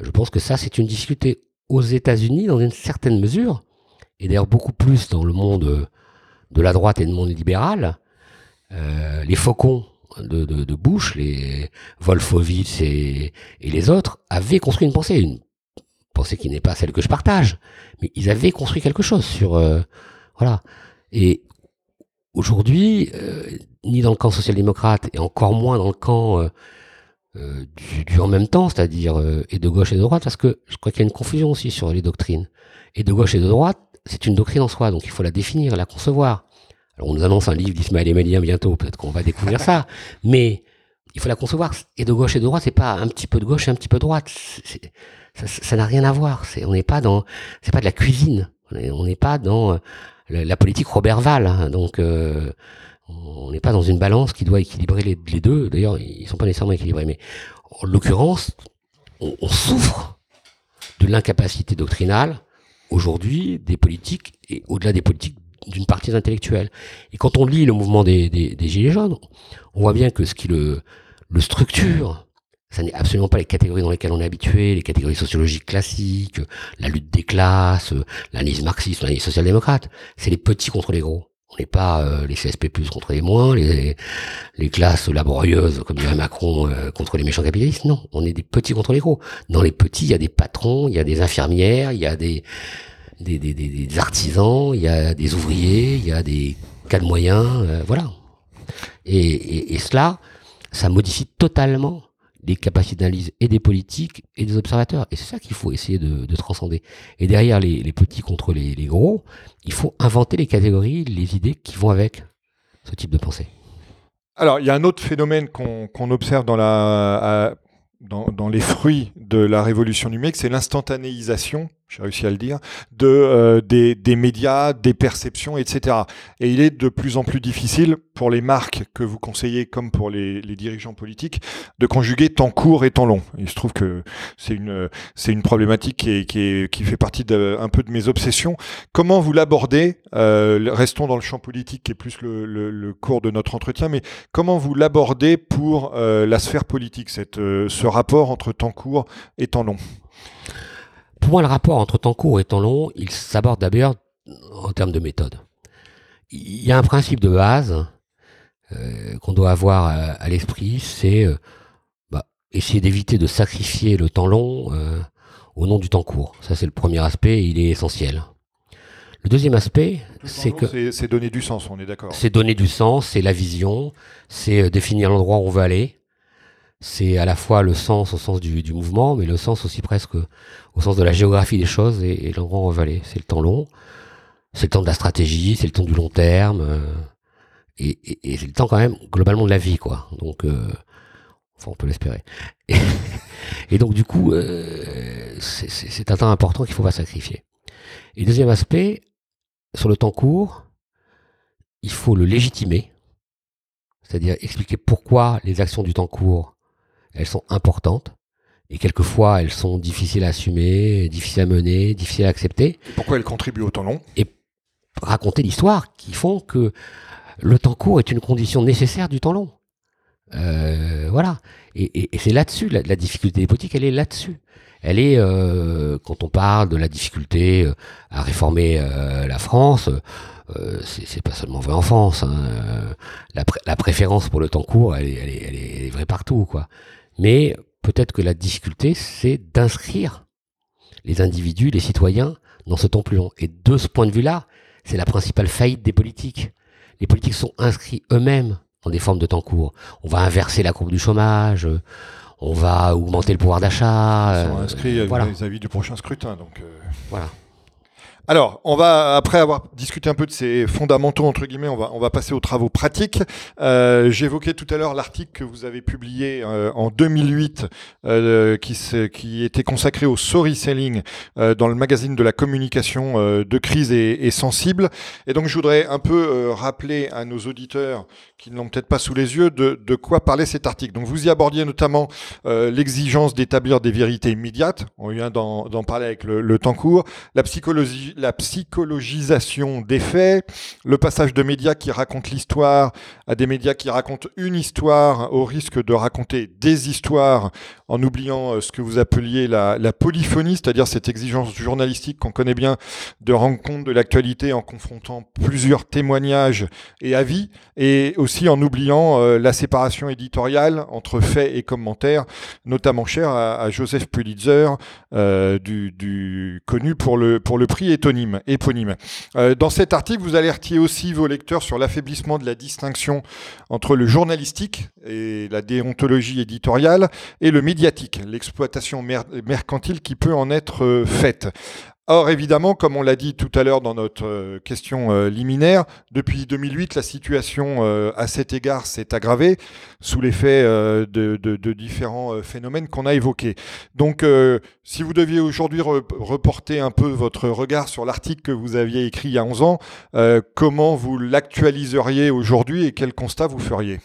Je pense que ça, c'est une difficulté aux États-Unis, dans une certaine mesure, et d'ailleurs beaucoup plus dans le monde de la droite et le monde libéral. Euh, les faucons de, Bush, les Wolfowitz et, les autres, avaient construit une pensée, une pensée qui n'est pas celle que je partage, mais ils avaient construit quelque chose sur euh, voilà. Et aujourd'hui, euh, ni dans le camp social-démocrate et encore moins dans le camp euh, euh du, en même temps, c'est-à-dire et de gauche et de droite, parce que je crois qu'il y a une confusion aussi sur les doctrines. Et de gauche et de droite, c'est une doctrine en soi, donc il faut la définir, la concevoir. Alors on nous annonce un livre d'Ismaël Emelien bientôt, peut-être qu'on va découvrir ça, <laughs> mais il faut la concevoir. Et de gauche et de droite, c'est pas un petit peu de gauche et un petit peu de droite. ça n'a rien à voir. C'est, on n'est pas dans, c'est pas de la cuisine. On n'est pas dans euh, la, la, politique Robert Val. Hein, donc, euh, on n'est pas dans une balance qui doit équilibrer les, les deux. D'ailleurs, ils sont pas nécessairement équilibrés. Mais en l'occurrence, on, on souffre de l'incapacité doctrinale aujourd'hui des politiques et au-delà des politiques d'une partie des intellectuels. Et quand on lit le mouvement des, des, des, Gilets jaunes, on voit bien que ce qui le, le structure, ça n'est absolument pas les catégories dans lesquelles on est habitué, les catégories sociologiques classiques, la lutte des classes, l'analyse marxiste, l'analyse social-démocrate. C'est les petits contre les gros. On n'est pas euh, les CSP+, contre les moins, les, les classes laborieuses, comme dirait Macron, euh, contre les méchants capitalistes. Non, on est des petits contre les gros. Dans les petits, il y a des patrons, il y a des infirmières, il y a des des, des, des, artisans, il y a des ouvriers, il y a des cas de moyens, euh, voilà. Et, cela, ça modifie totalement les capacités d'analyse et des politiques et des observateurs. Et c'est ça qu'il faut essayer de, de, transcender. Et derrière les, petits contre les, gros, il faut inventer les catégories, les idées qui vont avec ce type de pensée. Alors, il y a un autre phénomène qu'on qu observe dans, dans, les fruits de la révolution numérique, c'est l'instantanéisation j'ai réussi à le dire, de, euh, des, des, médias, des perceptions, etc. Et il est de plus en plus difficile pour les marques que vous conseillez, comme pour les, dirigeants politiques, de conjuguer temps court et temps long. Il se trouve que c'est une, c'est une problématique qui, est, qui, fait partie de, un peu de mes obsessions. Comment vous l'abordez euh, Restons dans le champ politique, qui est plus le, le, cours de notre entretien, mais comment vous l'abordez pour euh, la sphère politique, cette, ce rapport entre temps court et temps long? Pour moi, le rapport entre temps court et temps long, il s'aborde d'abord en termes de méthode. Il y a un principe de base euh, qu'on doit avoir à, à l'esprit, c'est euh, bah, essayer d'éviter de sacrifier le temps long euh, au nom du temps court. Ça, c'est le premier aspect, il est essentiel. Le deuxième aspect, c'est que c'est donner du sens, on est d'accord. C'est donner du sens, c'est la vision, c'est euh, définir l'endroit où on veut aller c'est à la fois le sens au sens du, du, mouvement, mais le sens aussi presque au sens de la géographie des choses et, et l'endroit où on aller. C'est le temps long, c'est le temps de la stratégie, c'est le temps du long terme, euh, et, c'est le temps quand même globalement de la vie, quoi. Donc, euh, on peut l'espérer. Et, <laughs> et, donc, du coup, euh, c'est un temps important qu'il faut pas sacrifier. Et deuxième aspect, sur le temps court, il faut le légitimer, c'est-à-dire expliquer pourquoi les actions du temps court elles sont importantes et quelquefois elles sont difficiles à assumer, difficiles à mener, difficiles à accepter. Pourquoi elles contribuent au temps long Et raconter l'histoire qui font que le temps court est une condition nécessaire du temps long. Euh, voilà. Et, et, et c'est là-dessus, la, la, difficulté des politiques, elle est là-dessus. Elle est, euh, quand on parle de la difficulté euh, à réformer euh, la France, euh, c'est pas seulement vrai en France. Hein. La, pr la, préférence pour le temps court, elle est, elle est, elle est vraie partout, quoi. Mais peut-être que la difficulté, c'est d'inscrire les individus, les citoyens, dans ce temps plus long. Et de ce point de vue-là, c'est la principale faillite des politiques. Les politiques sont inscrits eux-mêmes dans des formes de temps court. On va inverser la courbe du chômage, on va augmenter le pouvoir d'achat. Ils sont inscrits euh, voilà. vis-à-vis du prochain scrutin. Donc euh... Voilà. Alors, on va après avoir discuté un peu de ces fondamentaux entre guillemets, on va passer aux travaux pratiques. Euh, J'évoquais tout à l'heure l'article que vous avez publié euh, en 2008, euh, qui était consacré au story selling dans le magazine de la communication de crise et, sensible. Et donc, je voudrais un peu rappeler à nos auditeurs qui ne l'ont peut-être pas sous les yeux de, quoi parlait cet article. Donc, vous y abordiez notamment l'exigence d'établir des vérités immédiates. On vient d'en parler avec le temps court, la psychologie la psychologisation des faits, le passage de médias qui racontent l'histoire à des médias qui racontent une histoire au risque de raconter des histoires en oubliant euh, ce que vous appeliez la, polyphonie, c'est-à-dire cette exigence journalistique qu'on connaît bien de rendre compte de l'actualité en confrontant plusieurs témoignages et avis, et aussi en oubliant euh, la séparation éditoriale entre faits et commentaires, notamment cher à, Joseph Pulitzer, euh, connu pour le, pour le prix éponyme. Euh, dans cet article, vous alertiez aussi vos lecteurs sur l'affaiblissement de la distinction entre le journalistique et la déontologie éditoriale et le médiatique, l'exploitation mer mercantile qui peut en être euh, faite. Or, évidemment, comme on l'a dit tout à l'heure dans notre euh, question euh, liminaire, depuis 2008, la situation euh, à cet égard s'est aggravée sous l'effet de, différents phénomènes qu'on a évoqués. Donc, si vous deviez aujourd'hui re reporter un peu votre regard sur l'article que vous aviez écrit il y a 11 ans, comment vous l'actualiseriez aujourd'hui et quel constat vous feriez?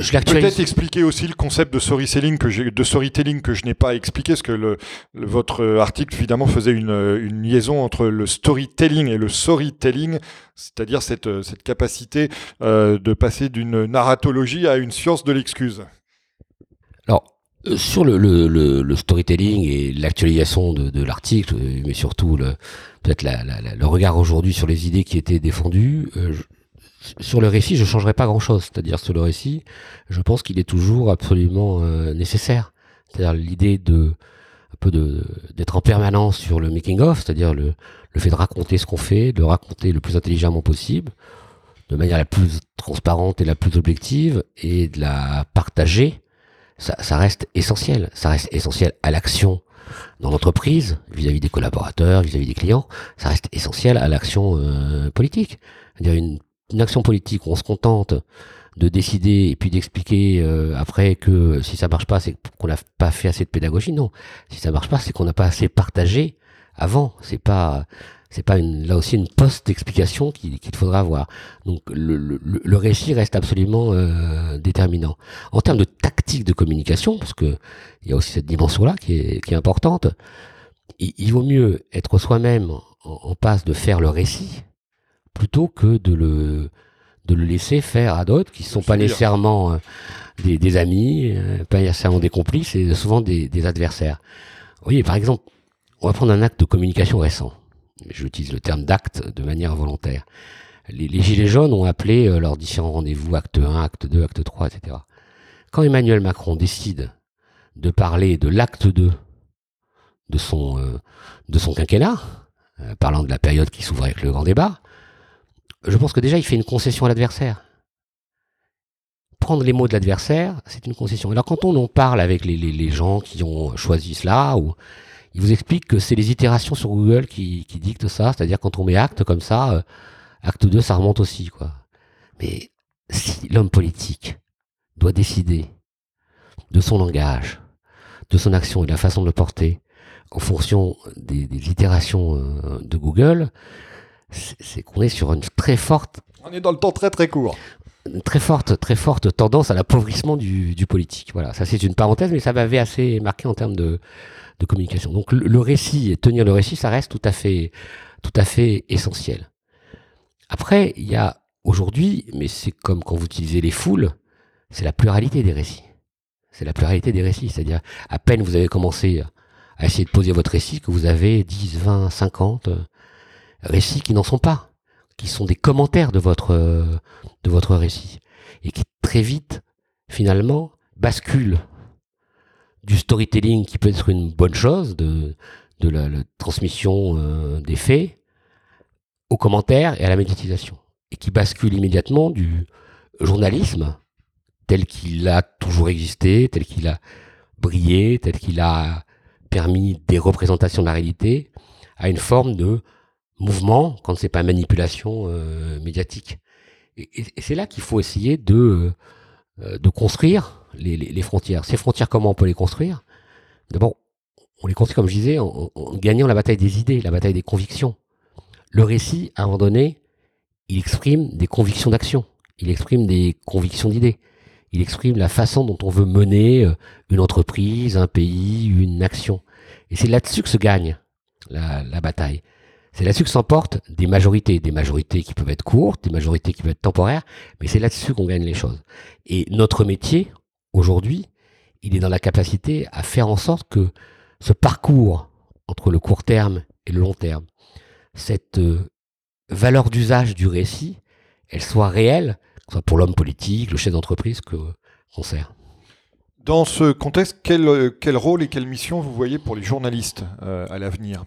Peut-être expliquer aussi le concept de storytelling que j'ai, de storytelling que je n'ai pas expliqué, parce que le, le, votre article évidemment faisait une, une, liaison entre le storytelling et le storytelling, c'est-à-dire cette, cette capacité euh, de passer d'une narratologie à une science de l'excuse. Alors, euh, sur le, le, le, storytelling et l'actualisation de, de l'article, mais surtout peut-être la, la, la, le regard aujourd'hui sur les idées qui étaient défendues, euh, je, sur le récit, je changerai pas grand-chose. C'est-à-dire sur le récit, je pense qu'il est toujours absolument euh, nécessaire. C'est-à-dire l'idée de un peu d'être en permanence sur le making of, c'est-à-dire le, le fait de raconter ce qu'on fait, de raconter le plus intelligemment possible, de manière la plus transparente et la plus objective, et de la partager. Ça, ça reste essentiel. Ça reste essentiel à l'action dans l'entreprise, vis-à-vis des collaborateurs, vis-à-vis des clients. Ça reste essentiel à l'action euh, politique. C'est-à-dire une une action politique on se contente de décider et puis d'expliquer euh, après que si ça marche pas, c'est qu'on n'a pas fait assez de pédagogie. Non, si ça marche pas, c'est qu'on n'a pas assez partagé avant. C'est pas c'est pas une, là aussi une post-explication qu'il faudra avoir. Donc le, le, le, récit reste absolument euh, déterminant. En termes de tactique de communication, parce que il y a aussi cette dimension-là qui est, qui est importante, il, il, vaut mieux être soi-même en, en, passe de faire le récit plutôt que de le de le laisser faire à d'autres qui ne sont pas nécessairement euh, des, des, amis, euh, pas nécessairement des complices, et souvent des, des adversaires. Vous voyez, par exemple, on va prendre un acte de communication récent j'utilise le terme d'acte de manière volontaire. Les, Gilets jaunes ont appelé euh, leurs différents rendez-vous acte 1, acte 2, acte 3, etc. Quand Emmanuel Macron décide de parler de l'acte 2 de son, euh, de son quinquennat, euh, parlant de la période qui s'ouvre avec le grand débat, je pense que déjà il fait une concession à l'adversaire. Prendre les mots de l'adversaire, c'est une concession. Alors quand on en parle avec les, gens qui ont choisi cela, ou il vous explique que c'est les itérations sur Google qui, dictent ça, c'est-à-dire quand on met acte comme ça, euh, acte 2, ça remonte aussi, quoi. Mais si l'homme politique doit décider de son langage, de son action et de la façon de le porter en fonction des, des itérations euh, de Google, c'est qu'on est sur une très forte... On est dans le temps très très court une très forte, très forte tendance à l'appauvrissement du, du politique. Voilà, ça c'est une parenthèse, mais ça m'avait assez marqué en termes de, de communication. Donc le, récit et tenir le récit, ça reste tout à fait, tout à fait essentiel. Après, il y a aujourd'hui, mais c'est comme quand vous utilisez les foules, c'est la pluralité des récits. C'est la pluralité des récits. C'est-à-dire, à peine vous avez commencé à essayer de poser votre récit, que vous avez 10, 20, 50 récits qui n'en sont pas, qui sont des commentaires de votre, de votre récit. Et qui très vite, finalement, basculent du storytelling qui peut être une bonne chose, de, de la, transmission euh, des faits, aux commentaires et à la médiatisation. Et qui bascule immédiatement du journalisme tel qu'il a toujours existé, tel qu'il a brillé, tel qu'il a permis des représentations de la réalité, à une forme de mouvement, quand c'est pas manipulation euh, médiatique. Et, c'est là qu'il faut essayer de, euh, de construire les, frontières. Ces frontières, comment on peut les construire? D'abord, on les construit, comme je disais, en, gagnant la bataille des idées, la bataille des convictions. Le récit, à un moment donné, il exprime des convictions d'action, il exprime des convictions d'idées, il exprime la façon dont on veut mener euh, une entreprise, un pays, une action. Et c'est là-dessus que se gagne la, la bataille. C'est là-dessus que s'emportent des majorités, des majorités qui peuvent être courtes, des majorités qui peuvent être temporaires, mais c'est là-dessus qu'on gagne les choses. Et notre métier, aujourd'hui, il est dans la capacité à faire en sorte que ce parcours entre le court terme et le long terme, cette euh, valeur d'usage du récit, elle soit réelle, que ce soit pour l'homme politique, le chef d'entreprise qu'on sert. Dans ce contexte, quel, euh, quel, rôle et quelle mission vous voyez pour les journalistes euh, à l'avenir?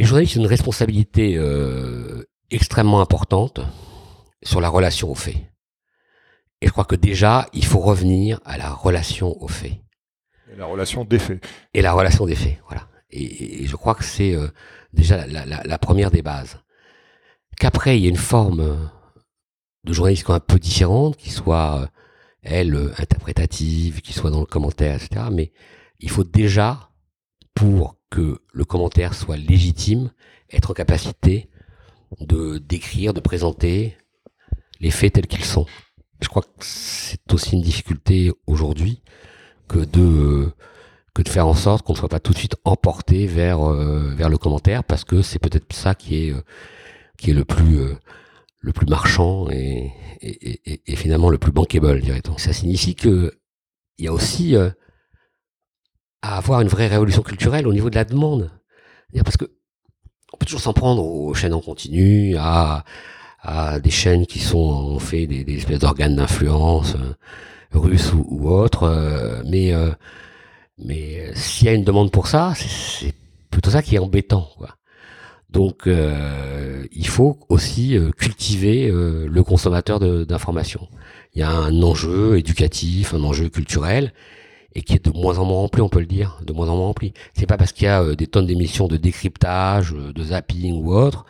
Les journalistes ont une responsabilité extrêmement importante sur la relation aux faits. Et je crois que déjà, il faut revenir à la relation aux faits. Et la relation des faits. Et la relation des faits, voilà. Et, je crois que c'est euh, déjà la, la, la, première des bases. Qu'après, il y ait une forme euh, de journalisme un peu différente, qui soit, euh, elle, interprétative, qui soit dans le commentaire, etc. Mais il faut déjà, pour que le commentaire soit légitime, être en capacité de décrire, de présenter les faits tels qu'ils sont. Je crois que c'est aussi une difficulté aujourd'hui que de que de faire en sorte qu'on ne soit pas tout de suite emporté vers euh, vers le commentaire parce que c'est peut-être ça qui est euh, qui est le plus euh, le plus marchand et, et, et, finalement le plus bankable dirait-on. Ça signifie que il y a aussi à avoir une vraie révolution culturelle au niveau de la demande. Parce que on peut toujours s'en prendre aux chaînes en continu, à à des chaînes qui sont fait des, des espèces d'organes d'influence euh, russes ou, ou autres. Euh, mais euh, mais s'il y a une demande pour ça, c'est plutôt ça qui est embêtant. Quoi. Donc il faut aussi cultiver le consommateur d'informations. Il y a un enjeu éducatif, un enjeu culturel, et qui est de moins en moins rempli, on peut le dire, de moins en moins rempli. C'est pas parce qu'il y a des tonnes d'émissions de décryptage, de zapping ou autre,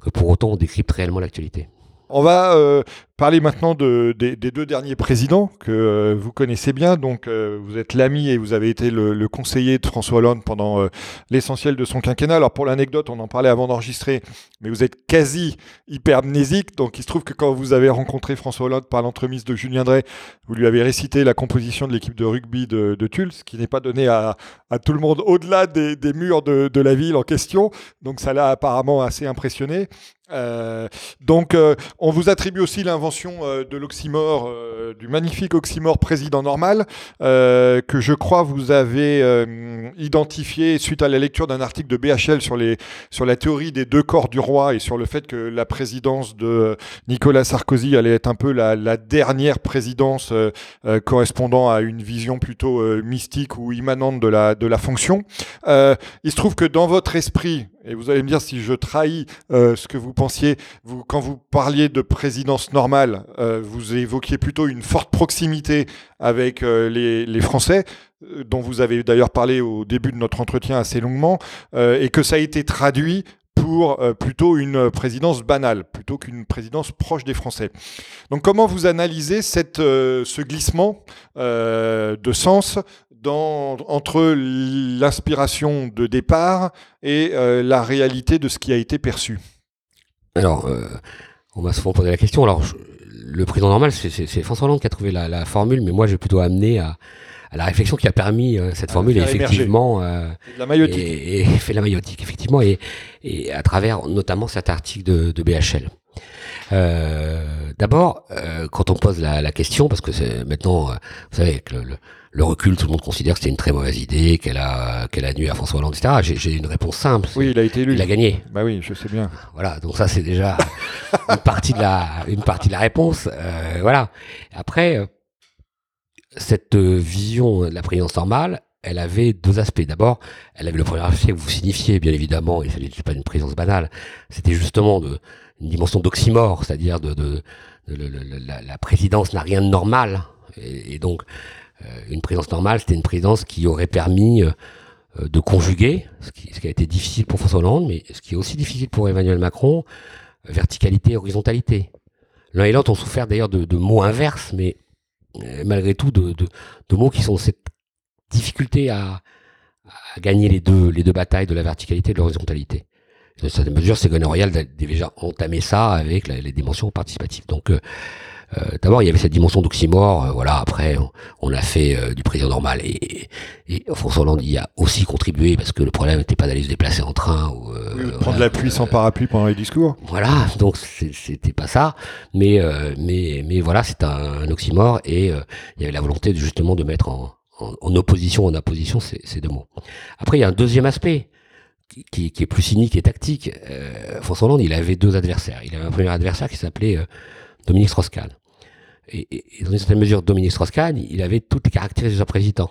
que pour autant on décrypte réellement l'actualité. On va euh, parler maintenant de, des, deux derniers présidents que euh, vous connaissez bien. Donc, euh, vous êtes l'ami et vous avez été le, conseiller de François Hollande pendant l'essentiel de son quinquennat. Alors, pour l'anecdote, on en parlait avant d'enregistrer, mais vous êtes quasi hypermnésique. Donc, il se trouve que quand vous avez rencontré François Hollande par l'entremise de Julien Drey, vous lui avez récité la composition de l'équipe de rugby de, de Tulle, ce qui n'est pas donné à, tout le monde au-delà des, murs de, la ville en question. Donc, ça l'a apparemment assez impressionné. Euh, donc, euh, on vous attribue aussi l'invention euh, de l'oxymore, du magnifique oxymore président normal, que je crois vous avez identifié suite à la lecture d'un article de BHL sur, les, sur la théorie des deux corps du roi et sur le fait que la présidence de Nicolas Sarkozy allait être un peu la, la dernière présidence correspondant à une vision plutôt mystique ou immanente de la, de la fonction. il se trouve que dans votre esprit, et vous allez me dire si je trahis euh, ce que vous pensiez. Vous, quand vous parliez de présidence normale, euh, vous évoquiez plutôt une forte proximité avec euh, les, Français, dont vous avez d'ailleurs parlé au début de notre entretien assez longuement, et que ça a été traduit pour plutôt une présidence banale, plutôt qu'une présidence proche des Français. Donc comment vous analysez ce glissement de sens entre l'inspiration de départ et euh, la réalité de ce qui a été perçu? Alors, euh, on m'a souvent posé la question. Alors, le président normal, c'est François Hollande qui a trouvé la, formule, mais moi, j'ai plutôt amené à, la réflexion qui a permis euh, cette formule, et effectivement, la maïotique. Et, fait la maïotique, effectivement, et, à travers notamment cet article de, de BHL. D'abord, quand on pose la, question, parce que maintenant, vous savez, que le le recul, tout le monde considère que c'était une très mauvaise idée, qu'elle a, qu'elle a nuit à François Hollande, etc. J'ai une réponse simple. Oui, il a été élu. Il a gagné. Bah oui, je sais bien. Voilà, donc ça c'est déjà une partie de la, une partie de la réponse. Euh, voilà. Après, euh, cette vision de la présidence normale, elle avait deux aspects. D'abord, elle avait le premier aspect que vous signifiez, bien évidemment, et ce n'était pas une présidence banale, c'était justement de, une dimension d'oxymore, c'est-à-dire de, de, la, la, présidence n'a rien de normal. Et, et donc, une présidence normale, c'était une présidence qui aurait permis euh, euh, de conjuguer, ce qui, a été difficile pour François Hollande, mais ce qui est aussi difficile pour Emmanuel Macron, verticalité et horizontalité. L'un et l'autre ont souffert d'ailleurs de, mots inverses, mais malgré tout de, mots qui sont cette difficulté à, gagner les deux, les deux batailles de la verticalité et de l'horizontalité. Dans certaine mesure, Ségolène Royal a déjà entamé ça avec les dimensions participatives. Donc, euh, d'abord, il y avait cette dimension d'oxymore. Euh, voilà, après, on, a fait euh, du président normal et, et, François Hollande y a aussi contribué parce que le problème n'était pas d'aller se déplacer en train ou, prendre la pluie sans parapluie pendant les discours. Voilà, donc c'était pas ça, mais mais mais voilà, c'est un, oxymore et il y avait la volonté de, justement de mettre en, en, opposition, en opposition ces, deux mots. Après, il y a un deuxième aspect. Qui, qui est plus cynique et tactique. François Hollande, il avait deux adversaires. Il avait un premier adversaire qui s'appelait Dominique Strauss-Kahn et, dans une certaine mesure, Dominique Strauss-Kahn, il avait toutes les caractéristiques d'un président.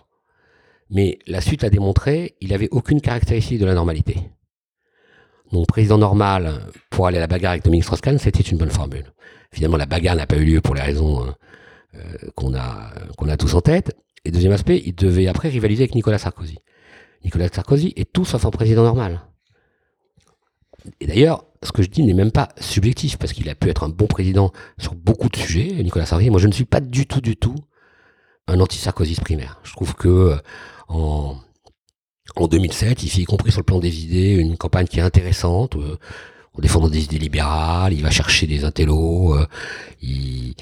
Mais la suite a démontré, il avait aucune caractéristique de la normalité. Donc, président normal, pour aller à la bagarre avec Dominique Strauss-Kahn, c'était une bonne formule. Finalement, la bagarre n'a pas eu lieu pour les raisons euh, euh, qu'on a, qu'on a tous en tête. Et deuxième aspect, il devait après rivaliser avec Nicolas Sarkozy. Nicolas Sarkozy est tout sauf un président normal. Et d'ailleurs, ce que je dis n'est même pas subjectif, parce qu'il a pu être un bon président sur beaucoup de sujets, Nicolas Sarkozy. Moi, je ne suis pas du tout, du tout un anti-Sarkozy primaire. Je trouve que euh, en, en 2007, il fait, y compris sur le plan des idées, une campagne qui est intéressante, euh, en défendant des idées libérales, il va chercher des intellos, euh, il,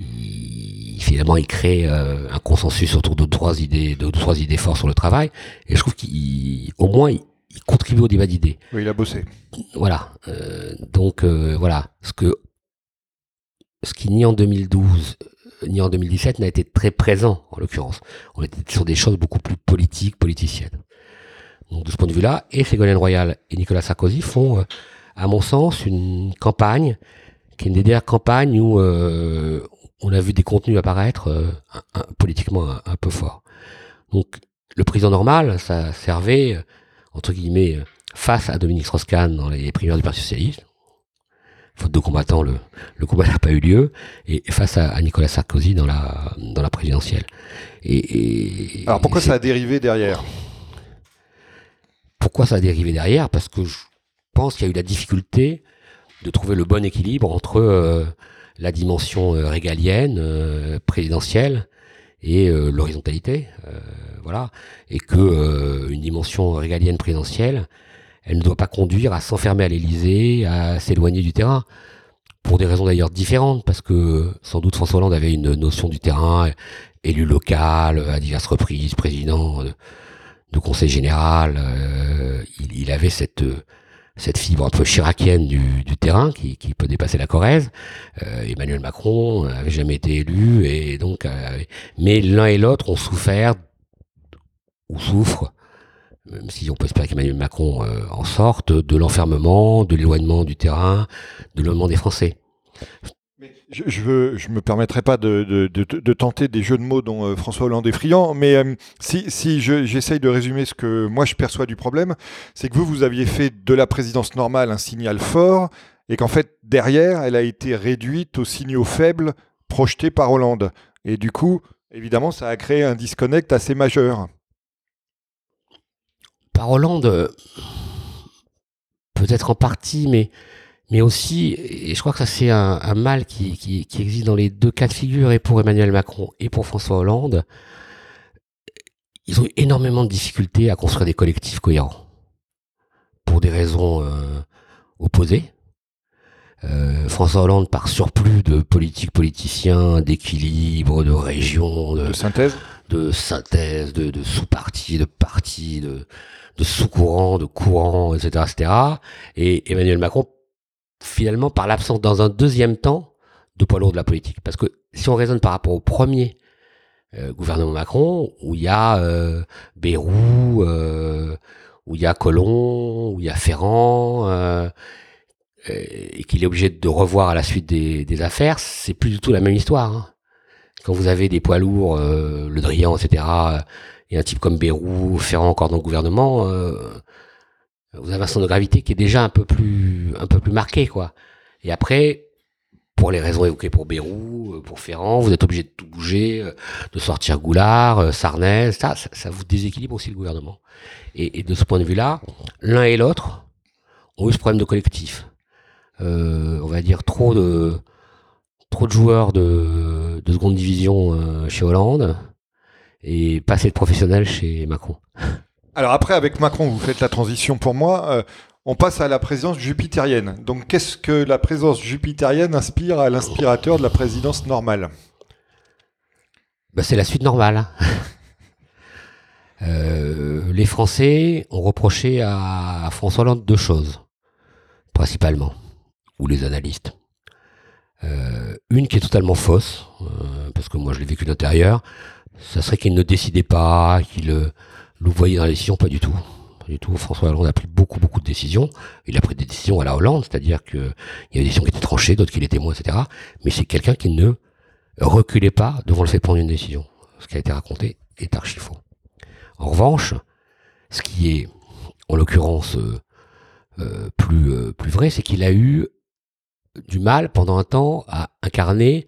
il, finalement, il crée un consensus autour de trois idées, de trois idées fortes sur le travail. Et je trouve qu'au moins, il contribue au débat d'idées. Oui, il a bossé. Voilà. Euh, donc euh, voilà, ce que ce qui ni en 2012 euh, ni en 2017 n'a été très présent en l'occurrence. On était sur des choses beaucoup plus politiques, politiciennes. Donc de ce point de vue-là, et Ségolène Royal et Nicolas Sarkozy font, à mon sens, une campagne qui est une des dernières campagnes où on a vu des contenus apparaître politiquement un, un, peu forts. Donc le président normal, ça servait entre guillemets, face à Dominique Strauss-Kahn dans les primaires du Parti Socialiste. faute de combattants, le, le combat n'a pas eu lieu, et face à, Nicolas Sarkozy dans la, dans la présidentielle. Et, Alors pourquoi ça a dérivé derrière? Pourquoi ça a dérivé derrière? Parce que je pense qu'il y a eu la difficulté de trouver le bon équilibre entre euh, la dimension euh, régalienne, euh, présidentielle, et l'horizontalité, voilà, et que une dimension régalienne présidentielle, elle ne doit pas conduire à s'enfermer à l'Élysée, à s'éloigner du terrain, pour des raisons d'ailleurs différentes, parce que sans doute François Hollande avait une notion du terrain, élu local à diverses reprises, président de, conseil général, il, avait cette cette fibre peu chiracienne du, terrain qui, peut dépasser la Corrèze. Euh, Emmanuel Macron n'avait jamais été élu et donc, euh, mais l'un et l'autre ont souffert ou souffrent, même si on peut espérer qu'Emmanuel Macron euh, en sorte, de l'enfermement, de l'éloignement du terrain, de l'éloignement des Français. Je, je, me permettrai pas de, tenter des jeux de mots dont euh, François Hollande est friand, mais euh, si, si j'essaye de résumer ce que moi je perçois du problème, c'est que vous, vous aviez fait de la présidence normale un signal fort, et qu'en fait, derrière, elle a été réduite aux signaux faibles projetés par Hollande. Et du coup, évidemment, ça a créé un disconnect assez majeur. Par Hollande, peut-être en partie, mais mais aussi, et je crois que ça c'est un, mal qui, qui, qui, existe dans les deux cas de figure, et pour Emmanuel Macron et pour François Hollande, ils ont eu énormément de difficultés à construire des collectifs cohérents, pour des raisons euh, opposées. Euh, François Hollande par surplus de politiques politiciens, d'équilibre, de région, de, synthèse, de synthèse, de, de sous-partis, de partis, de, de sous-courants, de courants, etc., etc. Et Emmanuel Macron finalement par l'absence dans un deuxième temps de poids lourd de la politique. Parce que si on raisonne par rapport au premier euh, gouvernement Macron, où il y a euh, Bérou, euh, où il y a Colomb, où il y a Ferrand, et qu'il est obligé de revoir à la suite des, des affaires, c'est plus du tout la même histoire. Hein. Quand vous avez des poids lourds, Le Drian, etc., et un type comme Bérou, Ferrand encore dans le gouvernement, vous avez un centre de gravité qui est déjà un peu plus, marqué, quoi. Et après, pour les raisons évoquées pour Bérou, euh, pour Ferrand, vous êtes obligé de tout bouger, euh, de sortir Goulard, euh, Sarnez, ça, ça, vous déséquilibre aussi le gouvernement. Et, de ce point de vue-là, l'un et l'autre ont eu ce problème de collectif. on va dire trop de trop de joueurs de, de seconde division chez Hollande et pas assez de professionnels chez Macron. <laughs> Alors après, avec Macron, vous faites la transition pour moi. Euh, on passe à la présidence jupitérienne. Donc qu'est-ce que la présidence jupitérienne inspire à l'inspirateur de la présidence normale? Bah, C'est la suite normale. Euh, les Français ont reproché à François Hollande deux choses, principalement, ou les analystes. Euh, une qui est totalement fausse, parce que moi je l'ai vécu d'intérieur, ça serait qu'il ne décidait pas, qu'il vous voyez dans la décision, pas du tout. Du tout. François Hollande a pris beaucoup, beaucoup de décisions. Il a pris des décisions à la Hollande, c'est-à-dire qu'il y a des décisions qui étaient tranchées, d'autres qui l'étaient moins, etc. Mais c'est quelqu'un qui ne reculait pas devant le fait de prendre une décision. Ce qui a été raconté est archi faux. En revanche, ce qui est, en l'occurrence, euh, euh, euh, plus vrai, c'est qu'il a eu du mal pendant un temps à incarner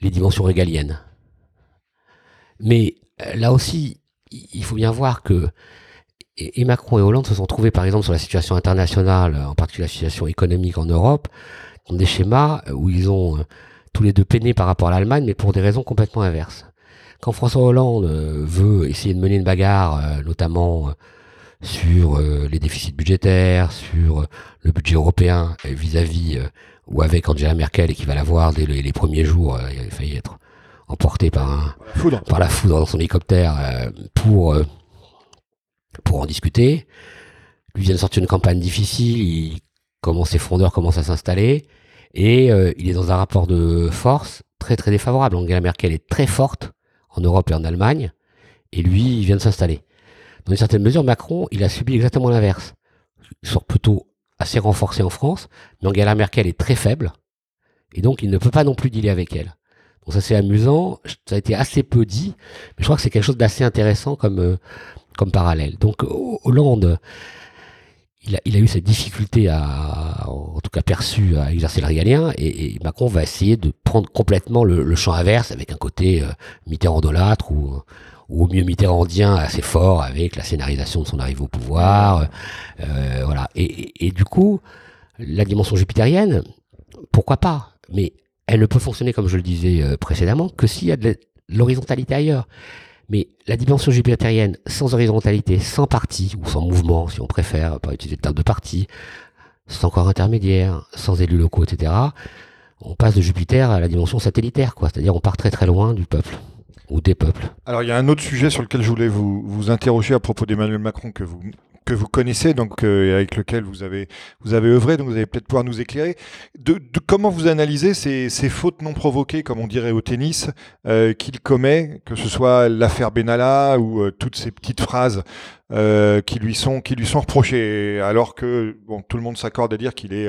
les dimensions régaliennes. Mais là aussi, il faut bien voir que et, Macron et Hollande se sont trouvés, par exemple, sur la situation internationale, en particulier la situation économique en Europe, dans des schémas où ils ont euh, tous les deux peiné par rapport à l'Allemagne, mais pour des raisons complètement inverses. Quand François Hollande euh, veut essayer de mener une bagarre, euh, notamment sur les déficits budgétaires, sur le budget européen vis-à-vis ou avec Angela Merkel et qui va l'avoir dès les, premiers jours, il a failli être emporté par, par la foudre dans son hélicoptère euh, pour, euh, pour en discuter. Lui vient de sortir une campagne difficile, il commence, ses fondeurs commencent à s'installer, et euh, il est dans un rapport de force très très défavorable. Angela Merkel est très forte en Europe et en Allemagne, et lui, il vient de s'installer. Dans une certaine mesure, Macron, il a subi exactement l'inverse. Il sort plutôt assez renforcé en France, mais Angela Merkel est très faible, et donc il ne peut pas non plus dealer avec elle. Donc ça c'est amusant, ça a été assez peu dit, mais je crois que c'est quelque chose d'assez intéressant comme, euh, comme parallèle. Donc Hollande, il a, eu cette difficulté à, en tout cas perçue, à exercer le régalien, et, Macron va essayer de prendre complètement le, champ inverse avec un côté euh, ou, ou au mieux Mitterrandien assez fort avec la scénarisation de son arrivée au pouvoir, euh, voilà. Et, et, du coup, la dimension jupitérienne, pourquoi pas? Mais elle ne peut fonctionner, comme je le disais euh, précédemment, que s'il y a de l'horizontalité ailleurs. Mais la dimension jupitérienne sans horizontalité, sans parti, ou sans mouvement, si on préfère, pas utiliser le terme de parti, sans corps intermédiaire, sans élus locaux, etc., on passe de Jupiter à la dimension satellitaire, quoi. C'est-à-dire on part très très loin du peuple ou des peuples. Alors il y a un autre sujet sur lequel je voulais vous, vous interroger à propos d'Emmanuel Macron que vous que vous connaissez, donc euh, avec lequel vous avez vous avez œuvré, donc vous allez peut-être pouvoir nous éclairer. De, comment vous analysez ces, ces, fautes non provoquées, comme on dirait au tennis, euh, qu'il commet, que ce soit l'affaire Benalla ou euh, toutes ces petites phrases euh, qui lui sont qui lui sont reprochées, alors que bon, tout le monde s'accorde à dire qu'il est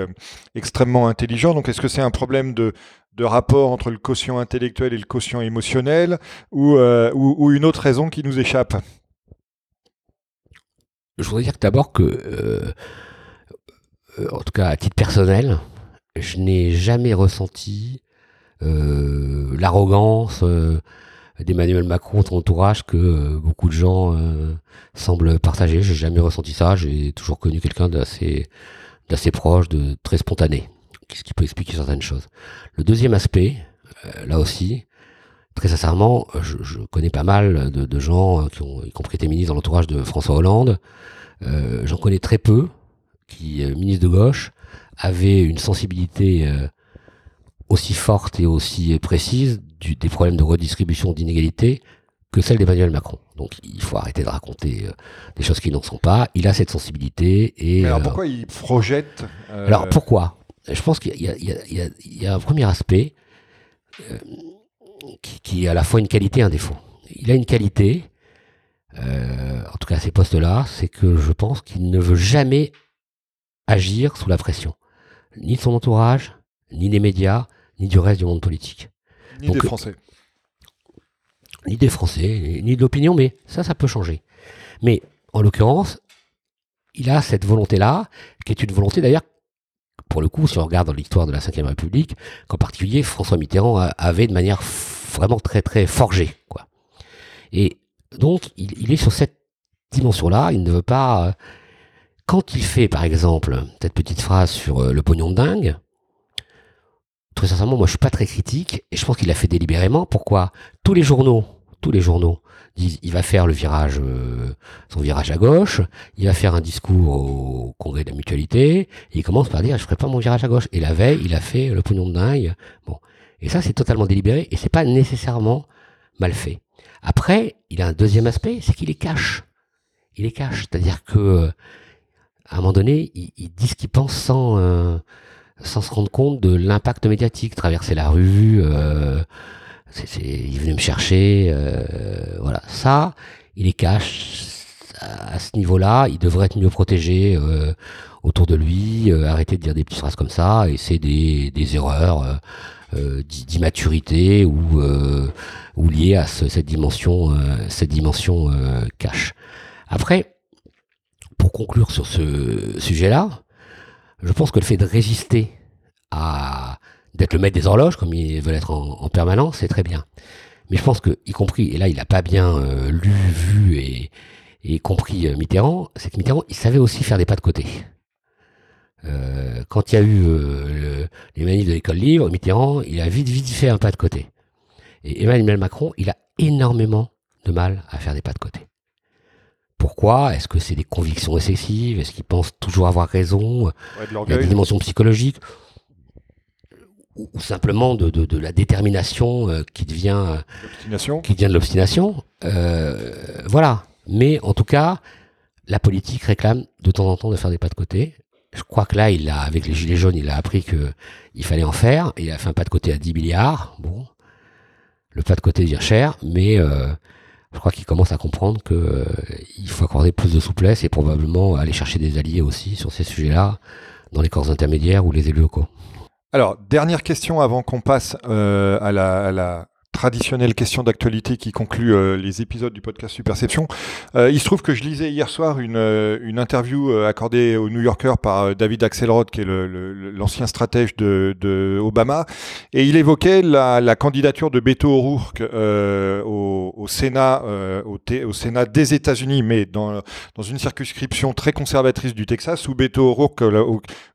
extrêmement intelligent. Donc est-ce que c'est un problème de de rapport entre le quotient intellectuel et le quotient émotionnel, ou, ou, ou une autre raison qui nous échappe? Je voudrais dire d'abord que, euh, euh, en tout cas à titre personnel, je n'ai jamais ressenti euh, l'arrogance d'Emmanuel Macron, son entourage, que beaucoup de gens semblent partager. J'ai jamais ressenti ça. J'ai toujours connu quelqu'un d'assez, d'assez proche, de très spontané, ce qui peut expliquer certaines choses. Le deuxième aspect, là aussi, très sincèrement, je, connais pas mal de, gens qui ont, y compris été ministres dans l'entourage de François Hollande. Euh, j'en connais très peu qui, euh, ministre de gauche, avaient une sensibilité euh, aussi forte et aussi précise des problèmes de redistribution d'inégalité que celle d'Emmanuel Macron. Donc il faut arrêter de raconter des choses qui n'en sont pas. Il a cette sensibilité. Et, alors pourquoi il projette Alors pourquoi? Je pense qu'il y, a un premier aspect qui, qui, est à la fois une qualité et un défaut. Il a une qualité, euh, en tout cas à ces postes-là, c'est que je pense qu'il ne veut jamais agir sous la pression, ni de son entourage, ni des médias, ni du reste du monde politique. Ni des Français. Ni des Français, ni de l'opinion, mais ça, ça peut changer. Mais en l'occurrence, il a cette volonté-là, qui est une volonté d'ailleurs, pour le coup, si on regarde dans l'histoire de la Ve République, qu'en particulier François Mitterrand avait de manière vraiment très très forgée. Quoi. Et donc, il, est sur cette dimension-là. Il ne veut pas. Euh, quand il fait, par exemple, cette petite phrase sur euh, le pognon de dingue, très sincèrement, moi, je suis pas très critique et je pense qu'il l'a fait délibérément. Pourquoi? Tous les journaux, tous les journaux il va faire le virage, euh, son virage à gauche, il va faire un discours au congrès de la mutualité, et il commence par dire je ferai pas mon virage à gauche. Et la veille, il a fait le pognon de dingue. Bon, et ça, c'est totalement délibéré et c'est pas nécessairement mal fait. Après, il a un deuxième aspect, c'est qu'il les cache. Il les cache, c'est-à-dire que à un moment donné, il, dit ce qu'il pense sans, euh, se rendre compte de l'impact médiatique. Traverser la rue, euh, il venait me chercher, euh, voilà. Ça, il les cache. À, ce niveau-là, il devrait être mieux protégé euh, autour de lui, arrêter de dire des petites phrases comme ça, et c'est des, des erreurs euh, d'immaturité ou, euh, liées à cette dimension, euh, cette dimension cash. Après, pour conclure sur ce sujet-là, je pense que le fait de résister à d'être le maître des horloges, comme il veut l'être en, permanence, c'est très bien. Mais je pense que, y compris, et là il n'a pas bien lu, vu et, et compris Mitterrand, c'est que Mitterrand, il savait aussi faire des pas de côté. Euh, quand il y a eu euh, les manifs de l'école libre, Mitterrand, il a vite, vite fait un pas de côté. Et Emmanuel Macron, il a énormément de mal à faire des pas de côté. Pourquoi? Est-ce que c'est des convictions excessives? Est-ce qu'il pense toujours avoir raison? Il y a des dimensions psychologiques ou, simplement de, de, de, la détermination euh, qui devient qui vient de l'obstination. Euh, voilà. Mais en tout cas, la politique réclame de temps en temps de faire des pas de côté je crois que là, il a, avec les gilets jaunes, il a appris que il fallait en faire. il a fait un pas de côté à 10 milliards. Bon, le pas de côté devient cher, mais euh, je crois qu'il commence à comprendre que euh, il faut accorder plus de souplesse et probablement aller chercher des alliés aussi sur ces sujets-là, dans les corps intermédiaires ou les élus locaux. Alors, dernière question avant qu'on passe euh, à, la, traditionnelle question d'actualité qui conclut euh, les épisodes du podcast Superception. Euh, il se trouve que je lisais hier soir une, euh, une interview accordée au New Yorker par David Axelrod, qui est l'ancien stratège de, Obama, et il évoquait la, candidature de Beto O'Rourke au, Sénat, au, Sénat des États-Unis, mais dans, dans une circonscription très conservatrice du Texas, où Beto O'Rourke,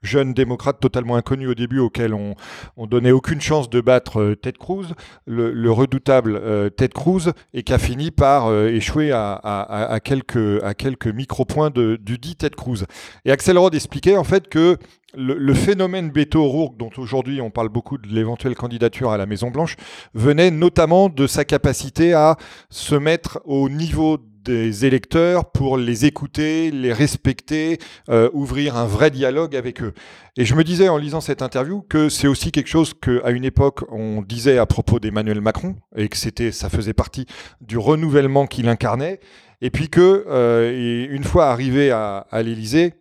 jeune démocrate totalement inconnu au début, auquel on, on donnait aucune chance de battre Ted Cruz, le redoutable euh, Ted Cruz, et qui a fini par euh, échouer à, quelques, à quelques micro-points du dit Ted Cruz. Et Axelrod expliquait en fait que le, le phénomène Beto O'Rourke, dont aujourd'hui on parle beaucoup de l'éventuelle candidature à la Maison Blanche, venait notamment de sa capacité à se mettre au niveau des électeurs pour les écouter, les respecter, euh, ouvrir un vrai dialogue avec eux. Et je me disais en lisant cette interview que c'est aussi quelque chose qu'à une époque on disait à propos d'Emmanuel Macron et que c'était, ça faisait partie du renouvellement qu'il incarnait. Et puis que euh, une fois arrivé à, à l'Élysée,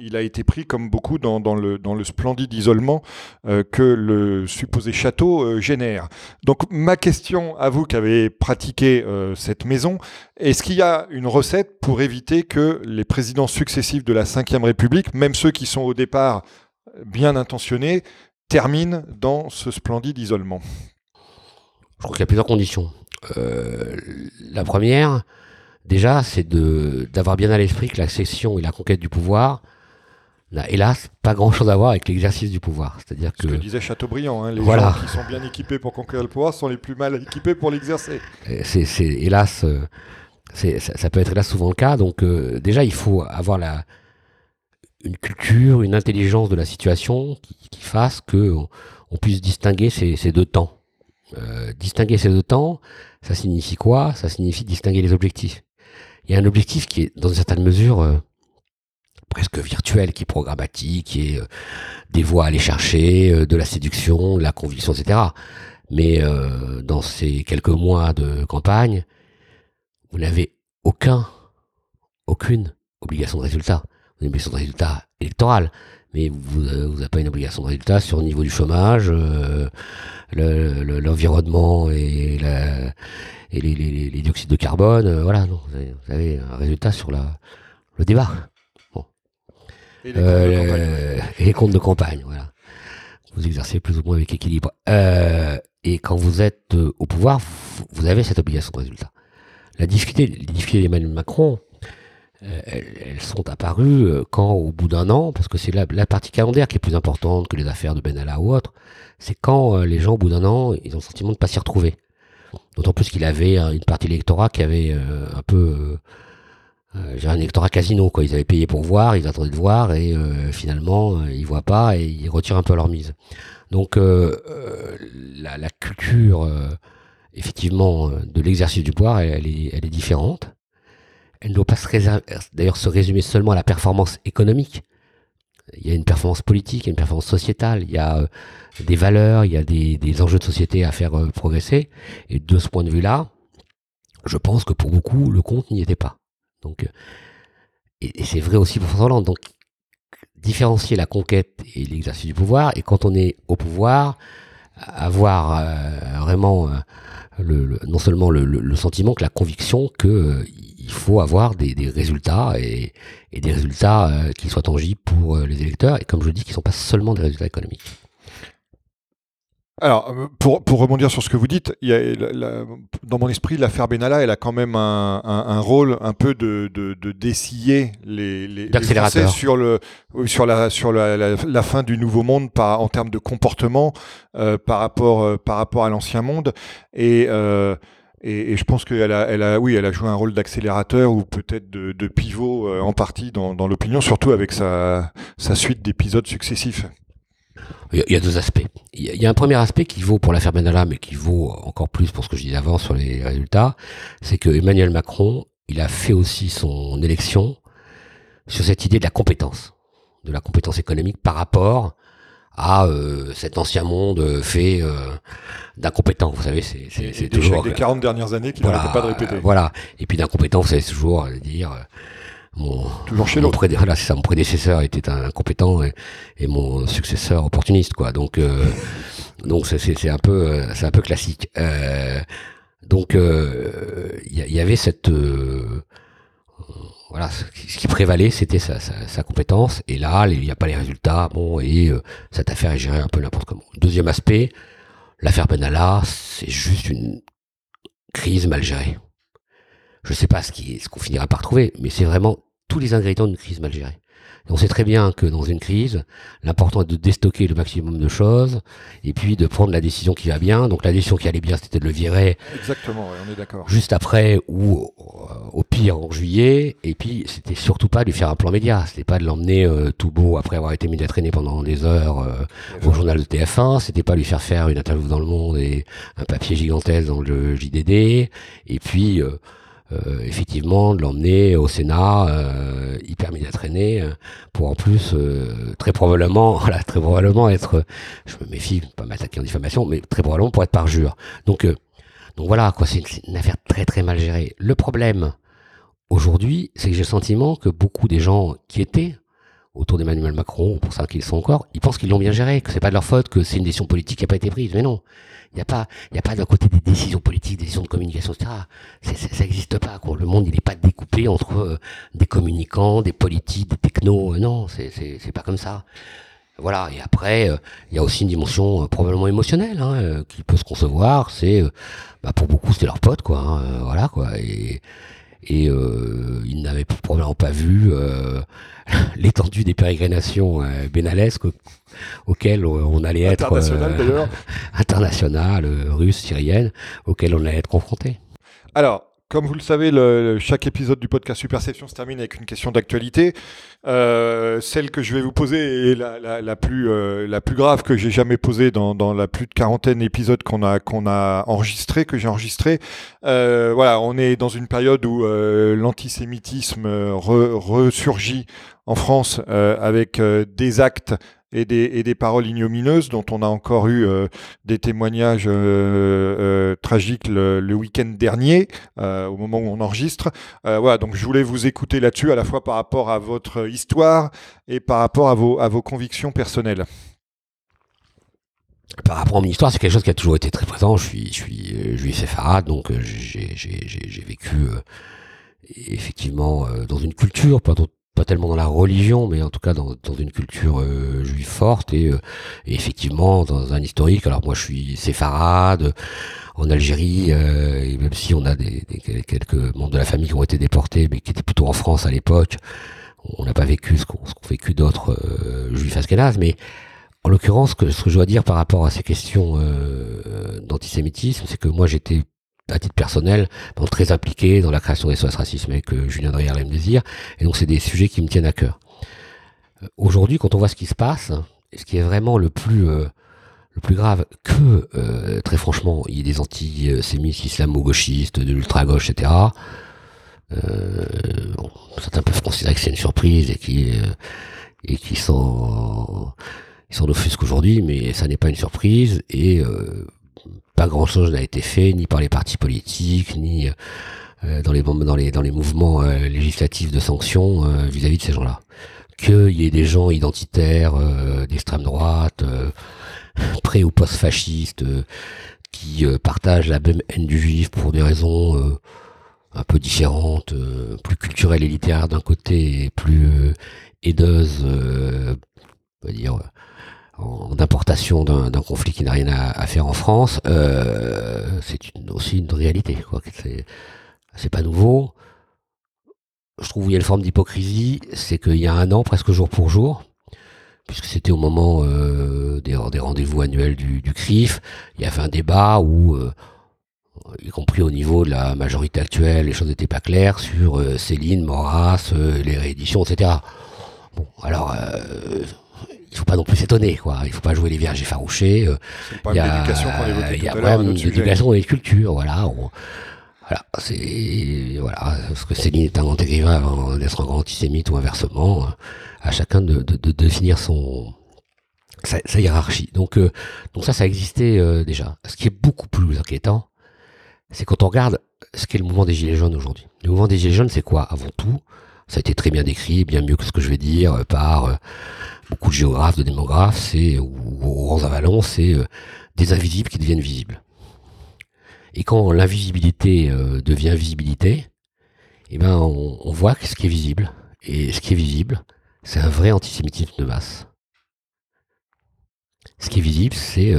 il a été pris comme beaucoup dans, le, splendide isolement euh, que le supposé château euh, génère. Donc ma question à vous qui avez pratiqué euh, cette maison, est-ce qu'il y a une recette pour éviter que les présidents successifs de la Ve République, même ceux qui sont au départ bien intentionnés, terminent dans ce splendide isolement? Je crois qu'il y a plusieurs conditions. La première, déjà, c'est d'avoir bien à l'esprit que la cession et la conquête du pouvoir n'a hélas pas grand-chose à voir avec l'exercice du pouvoir. C'est-à-dire Ce que que disait Chateaubriand, hein, les Voilà. gens qui sont bien équipés pour conquérir le pouvoir sont les plus mal équipés pour l'exercer. c'est hélas, euh, ça, ça peut être hélas souvent le cas. Donc euh, déjà, il faut avoir la une culture, une intelligence de la situation qui, qui fasse que on, on puisse distinguer ces, ces deux temps. Euh, distinguer ces deux temps, ça signifie quoi? Ça signifie distinguer les objectifs. Il y a un objectif qui est, dans une certaine mesure, presque virtuel, qui est programmatique, qui est euh, des voies à aller chercher, euh, de la séduction, de la conviction, etc. Mais euh, dans ces quelques mois de campagne, vous n'avez aucun, aucune obligation de résultat. Vous avez une obligation de résultat électoral, mais vous n'avez pas une obligation de résultat sur le niveau du chômage, le- le- l'environnement et, les, dioxydes de carbone. voilà, vous, avez, un résultat sur le débat. Et les comptes de campagne. Euh, et les comptes de campagne, voilà. Vous exercez plus ou moins avec équilibre. Euh, et quand vous êtes euh, au pouvoir, vous, avez cette obligation de résultat. La difficulté, les difficultés d'Emmanuel Macron, elles, elles sont apparues quand, au bout d'un an, parce que c'est la, la partie calendaire qui est plus importante que les affaires de Benalla ou autre, c'est quand les gens, au bout d'un an, ils ont le sentiment de ne pas s'y retrouver. D'autant plus qu'il avait euh, une partie de l'électorat qui avait un peu j'ai un électorat casino, quoi. Ils avaient payé pour voir, ils attendaient de voir, et euh, finalement, euh, ils voient pas et ils retirent un peu leur mise. Donc, euh, euh, la, la culture, euh, effectivement, euh, de l'exercice du pouvoir, elle, est, elle est différente. Elle ne doit pas d'ailleurs se résumer seulement à la performance économique. Il y a une performance politique, il y a une performance sociétale, il y a euh, des valeurs, il y a des, des enjeux de société à faire euh, progresser. Et de ce point de vue-là, je pense que pour beaucoup, le compte n'y était pas. Donc, euh, et, c'est vrai aussi pour François Hollande. Donc, différencier la conquête et l'exercice du pouvoir, et quand on est au pouvoir, avoir euh, vraiment euh, non seulement le, sentiment que la conviction que euh, il faut avoir des, résultats et, des résultats qui soient tangibles pour les électeurs, et comme je le dis, qui ne sont pas seulement des résultats économiques. Alors, euh, pour, pour rebondir sur ce que vous dites, il y a, la- la- dans mon esprit, l'affaire Benalla, elle a quand même un, un- un rôle un peu de, de, de dessiller les, les, les. Français sur, le, sur, la, sur la, la, fin du nouveau monde par, en termes de comportement euh, par, rapport, euh, par rapport à l'ancien monde. Et, euh, et, et je pense qu'elle a, elle a, oui, elle a joué un rôle d'accélérateur ou peut-être de, de pivot euh, en partie dans, dans l'opinion, surtout avec sa, sa suite d'épisodes successifs. Il y a- deux aspects. Il y a- un premier aspect qui vaut pour l'affaire Benalla, mais qui vaut encore plus pour ce que je disais avant sur les résultats, c'est que Emmanuel Macron, il a fait aussi son élection sur cette idée de la compétence, de la compétence économique par rapport à euh, cet ancien monde fait euh, d'incompétents. Vous savez, c'est c'est- c'est toujours des 40 dernières années qu'il voilà, n'arrêtait pas de répéter. euh, voilà. Et puis d'incompétents, vous savez toujours euh, dire, mon, Toujours chez l'autre. prédé- voilà, ça, mon prédécesseur était un incompétent et, et mon successeur opportuniste, quoi. Donc, euh, <laughs> donc c'est- un peu, euh, c'est un peu classique. Euh, donc, euh, il y, avait cette, voilà, ce qui, prévalait, c'était sa, sa, sa compétence. Et là, il n'y a pas les résultats. Bon, et cette affaire est gérée un peu n'importe comment. Deuxième aspect, l'affaire Benalla, c'est juste une crise mal gérée. Je sais pas ce qui, ce qu'on finira par trouver, mais c'est vraiment tous les ingrédients d'une crise mal gérée. Et on sait très bien que dans une crise, l'important est de déstocker le maximum de choses et puis de prendre la décision qui va bien. Donc la décision qui allait bien, c'était de le virer Exactement, on est d'accord. juste après ou euh, au pire en juillet. Et puis c'était surtout pas de lui faire un plan média. C'était pas de l'emmener euh, tout beau après avoir été mis à traîner pendant des heures euh, au journal de TF1. C'était pas lui faire faire une interview dans le Monde et un papier gigantesque dans le JDD. Et puis euh, euh, effectivement de l'emmener au Sénat euh, hyper mis à traîner euh, pour en plus euh, très probablement <laughs> voilà très probablement être je me méfie pas m'attaquer en diffamation mais très probablement pour être parjure. Donc donc voilà quoi c'est une, c'est une affaire très très mal gérée. Le problème aujourd'hui c'est que j'ai le sentiment que beaucoup des gens qui étaient autour d'Emmanuel Macron, pour ça qu'ils sont encore, ils pensent qu'ils l'ont bien géré, que c'est pas de leur faute, que c'est une décision politique qui n'a pas été prise. Mais non, il n'y a pas, a pas d'un côté des décisions politiques, des décisions de communication, etc. Ça n'existe pas. Quoi. Le monde, il n'est pas découpé entre euh, des communicants, des politiques, des technos. Euh, non, c'est pas comme ça. Voilà. Et après, euh, il y a aussi une dimension euh, probablement émotionnelle hein, euh, qui peut se concevoir. C'est, euh, bah, pour beaucoup, c'était leur pote, quoi. hein, euh, voilà, quoi. Et et euh, ils n'avaient probablement pas vu euh, <laughs> l'étendue des pérégrinations euh, bénalesques au- auxquelles euh, on allait être International, euh, d'ailleurs. <laughs> internationales, euh, russes, syriennes, auxquelles on allait être confronté. Alors, comme vous le savez, chaque épisode du podcast Superception se termine avec une question d'actualité. Euh, celle que je vais vous poser est la, euh, plus grave que j'ai jamais posée dans, la plus de quarantaine d'épisodes qu'on a, que j'ai enregistré. Euh, voilà, on est dans une période où euh, l'antisémitisme re- ressurgit en France avec des actes et des, paroles ignomineuses dont on a encore eu euh, des témoignages euh, euh, tragiques le, week-end dernier, au moment où on enregistre. Voilà, donc je voulais vous écouter là-dessus, à la fois par rapport à votre histoire et par rapport à vos, convictions personnelles. Par rapport à mon histoire, c'est quelque chose qui a toujours été très présent. Je suis, je suis juif séfarade, donc j'ai vécu effectivement dans une culture, pas, dans- pas tellement dans la religion, mais en tout cas dans, dans une culture euh, juive forte et, euh, et effectivement dans un historique. Alors moi, je suis séfarade en Algérie, euh, et même si on a des, des- quelques membres de la famille qui ont été déportés, mais qui étaient plutôt en France à l'époque, on n'a pas vécu ce qu'ont vécu d'autres euh, juifs askénazes, mais en l'occurrence, ce que je dois dire par rapport à ces questions euh, d'antisémitisme, c'est que moi j'étais à titre personnel bon, très impliqué dans la création des SOS Racisme avec euh, Julien Dreyer M Désir, et donc c'est des sujets qui me tiennent à cœur. Euh, Aujourd'hui, quand on voit ce qui se passe, et ce qui est vraiment le plus euh, le plus grave, que euh, très franchement, il y ait des antisémites islamo-gauchistes, de l'ultra-gauche, etc. Euh, bon, certains peuvent considérer que c'est une surprise et qui et qui sont ils s'en offusquent aujourd'hui, mais ça n'est pas une surprise et euh, pas grand chose n'a été fait ni par les partis politiques ni euh, dans les dans les dans les mouvements euh, législatifs de sanctions euh, vis-à-vis de ces gens-là. Qu'il y ait des gens identitaires euh, d'extrême droite, euh, <laughs> pré ou post-fascistes, euh, qui euh, partagent la même haine du juif pour des raisons euh, un peu différentes, euh, plus culturelles et littéraires d'un côté et plus euh, aideuses, euh, on va dire, en- d'importation d'un conflit qui n'a rien à, faire en France, euh, c'est aussi une réalité. C'est pas nouveau. Je trouve qu'il y a une forme d'hypocrisie, c'est qu'il y a un an, presque jour pour jour, puisque c'était au moment euh, des, rendez-vous annuels du, CRIF, il y avait un débat où, euh, y compris au niveau de la majorité actuelle, les choses n'étaient pas claires sur euh, Céline, Maurras, les rééditions, etc. Bon, alors, il faut pas non plus s'étonner, quoi. Il faut pas jouer les vierges effarouchés. euh, il y a, il y a à l'heure. vraiment un une autre sujet. éducation et une culture, voilà. on- voilà, c'est voilà, parce que Céline est un grand écrivain avant d'être un grand antisémite ou inversement, euh, à chacun de, de, de définir son sa, sa hiérarchie. Donc euh, donc ça, ça existait euh, déjà. Ce qui est beaucoup plus inquiétant, c'est quand on regarde ce qu'est le mouvement des gilets jaunes aujourd'hui. Le mouvement des gilets jaunes, c'est quoi Avant tout, Ça a été très bien décrit, bien mieux que ce que je vais dire par beaucoup de géographes, de démographes, c'est ou, ou Avalon, c'est des invisibles qui deviennent visibles. Et quand l'invisibilité devient visibilité, eh ben on, on voit ce qui est visible. Et ce qui est visible, c'est un vrai antisémitisme de masse. Ce qui est visible, c'est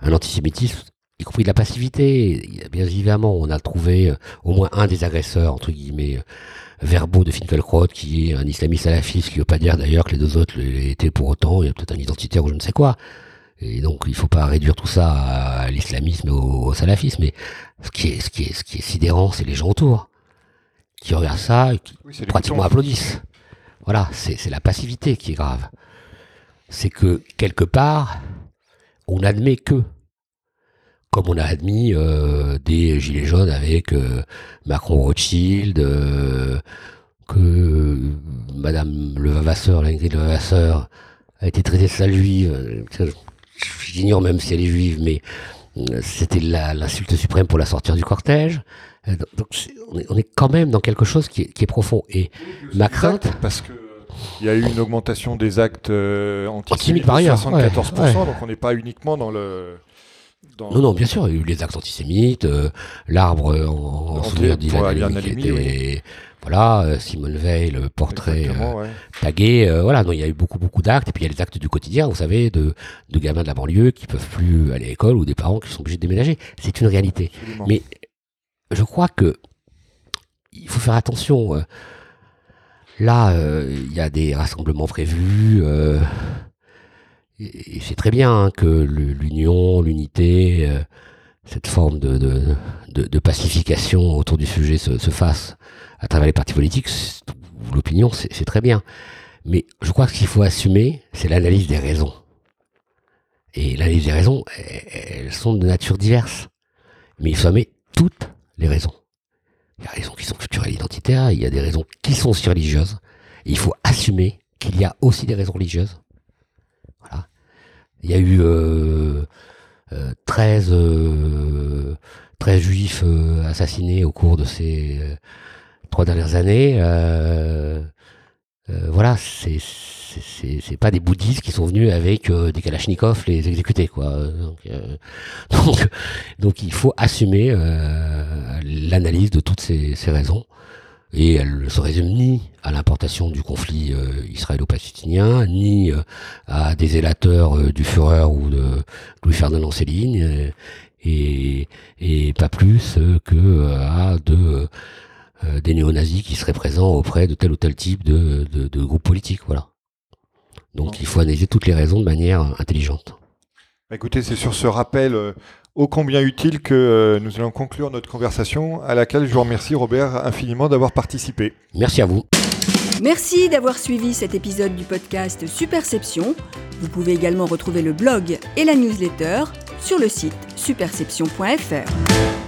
un antisémitisme y compris de la passivité. Bien évidemment, on a trouvé euh, au moins un des agresseurs, entre guillemets, verbaux de Finkelkraut, qui est un islamiste salafiste, qui ne veut pas dire d'ailleurs que les deux autres l'étaient pour autant, il y a peut-être un identitaire ou je ne sais quoi. Et donc, il ne faut pas réduire tout ça à l'islamisme et au, salafisme, mais ce qui est, ce qui est, ce qui est sidérant, c'est les gens autour, qui regardent ça et qui pratiquement applaudissent. Voilà, c'est la passivité qui est grave. C'est que, quelque part, on admet que comme on a admis euh, des gilets jaunes avec euh, Macron Rothschild, euh, que Madame Levavasseur, l'Ingrid Levavasseur, a été traitée de sale juive. J'ignore même si elle est juive, mais c'était l'insulte suprême pour la sortir du cortège. Donc on est, quand même dans quelque chose qui est, profond. Et ma crainte... Parce que il y a eu une augmentation des actes antisémites de 74%, donc on n'est pas uniquement dans le non, non, bien sûr, il y a eu les actes antisémites, euh, l'arbre en, en souvenir d'Ilan était... Voilà, euh, Simone Veil, le portrait euh, tagué, voilà, non, il y a eu beaucoup, beaucoup d'actes, et puis il y a les actes du quotidien, vous savez, de, de gamins de la banlieue qui peuvent plus aller à l'école, ou des parents qui sont obligés de déménager. C'est une réalité. Mais je crois que il faut faire attention. là, il y a des rassemblements prévus et c'est très bien hein, que l'union, l'unité, euh, cette forme de, pacification autour du sujet se, fasse à travers les partis politiques, l'opinion, c'est très bien. Mais je crois que ce qu'il faut assumer, c'est l'analyse des raisons. Et l'analyse des raisons, elles sont de nature diverse. Mais il faut assumer toutes les raisons. Il y a des raisons qui sont culturelles identitaires, il y a des raisons qui sont religieuses. Il faut assumer qu'il y a aussi des raisons religieuses il y a eu euh, 13, euh, 13 euh, juifs euh, assassinés au cours de ces trois dernières années. voilà, c'est c'est pas des bouddhistes qui sont venus avec des kalachnikovs les exécuter quoi. Donc, <laughs> donc, donc, il faut assumer l'analyse de toutes ces, ces raisons et elle ne se résume ni à l'importation du conflit euh, israélo-palestinien, ni euh, à des élateurs euh, du Führer ou de Louis-Ferdinand Céline, et, pas plus que à de, des néo-nazis qui seraient présents auprès de tel ou tel type de, de, de groupe politique. Voilà. Donc il faut analyser toutes les raisons de manière intelligente. Bah, écoutez, c'est sur ce rappel ô combien utile que euh, nous allons conclure notre conversation à laquelle je vous remercie Robert infiniment d'avoir participé. Merci à vous. Merci d'avoir suivi cet épisode du podcast Superception. Vous pouvez également retrouver le blog et la newsletter sur le site superception.fr.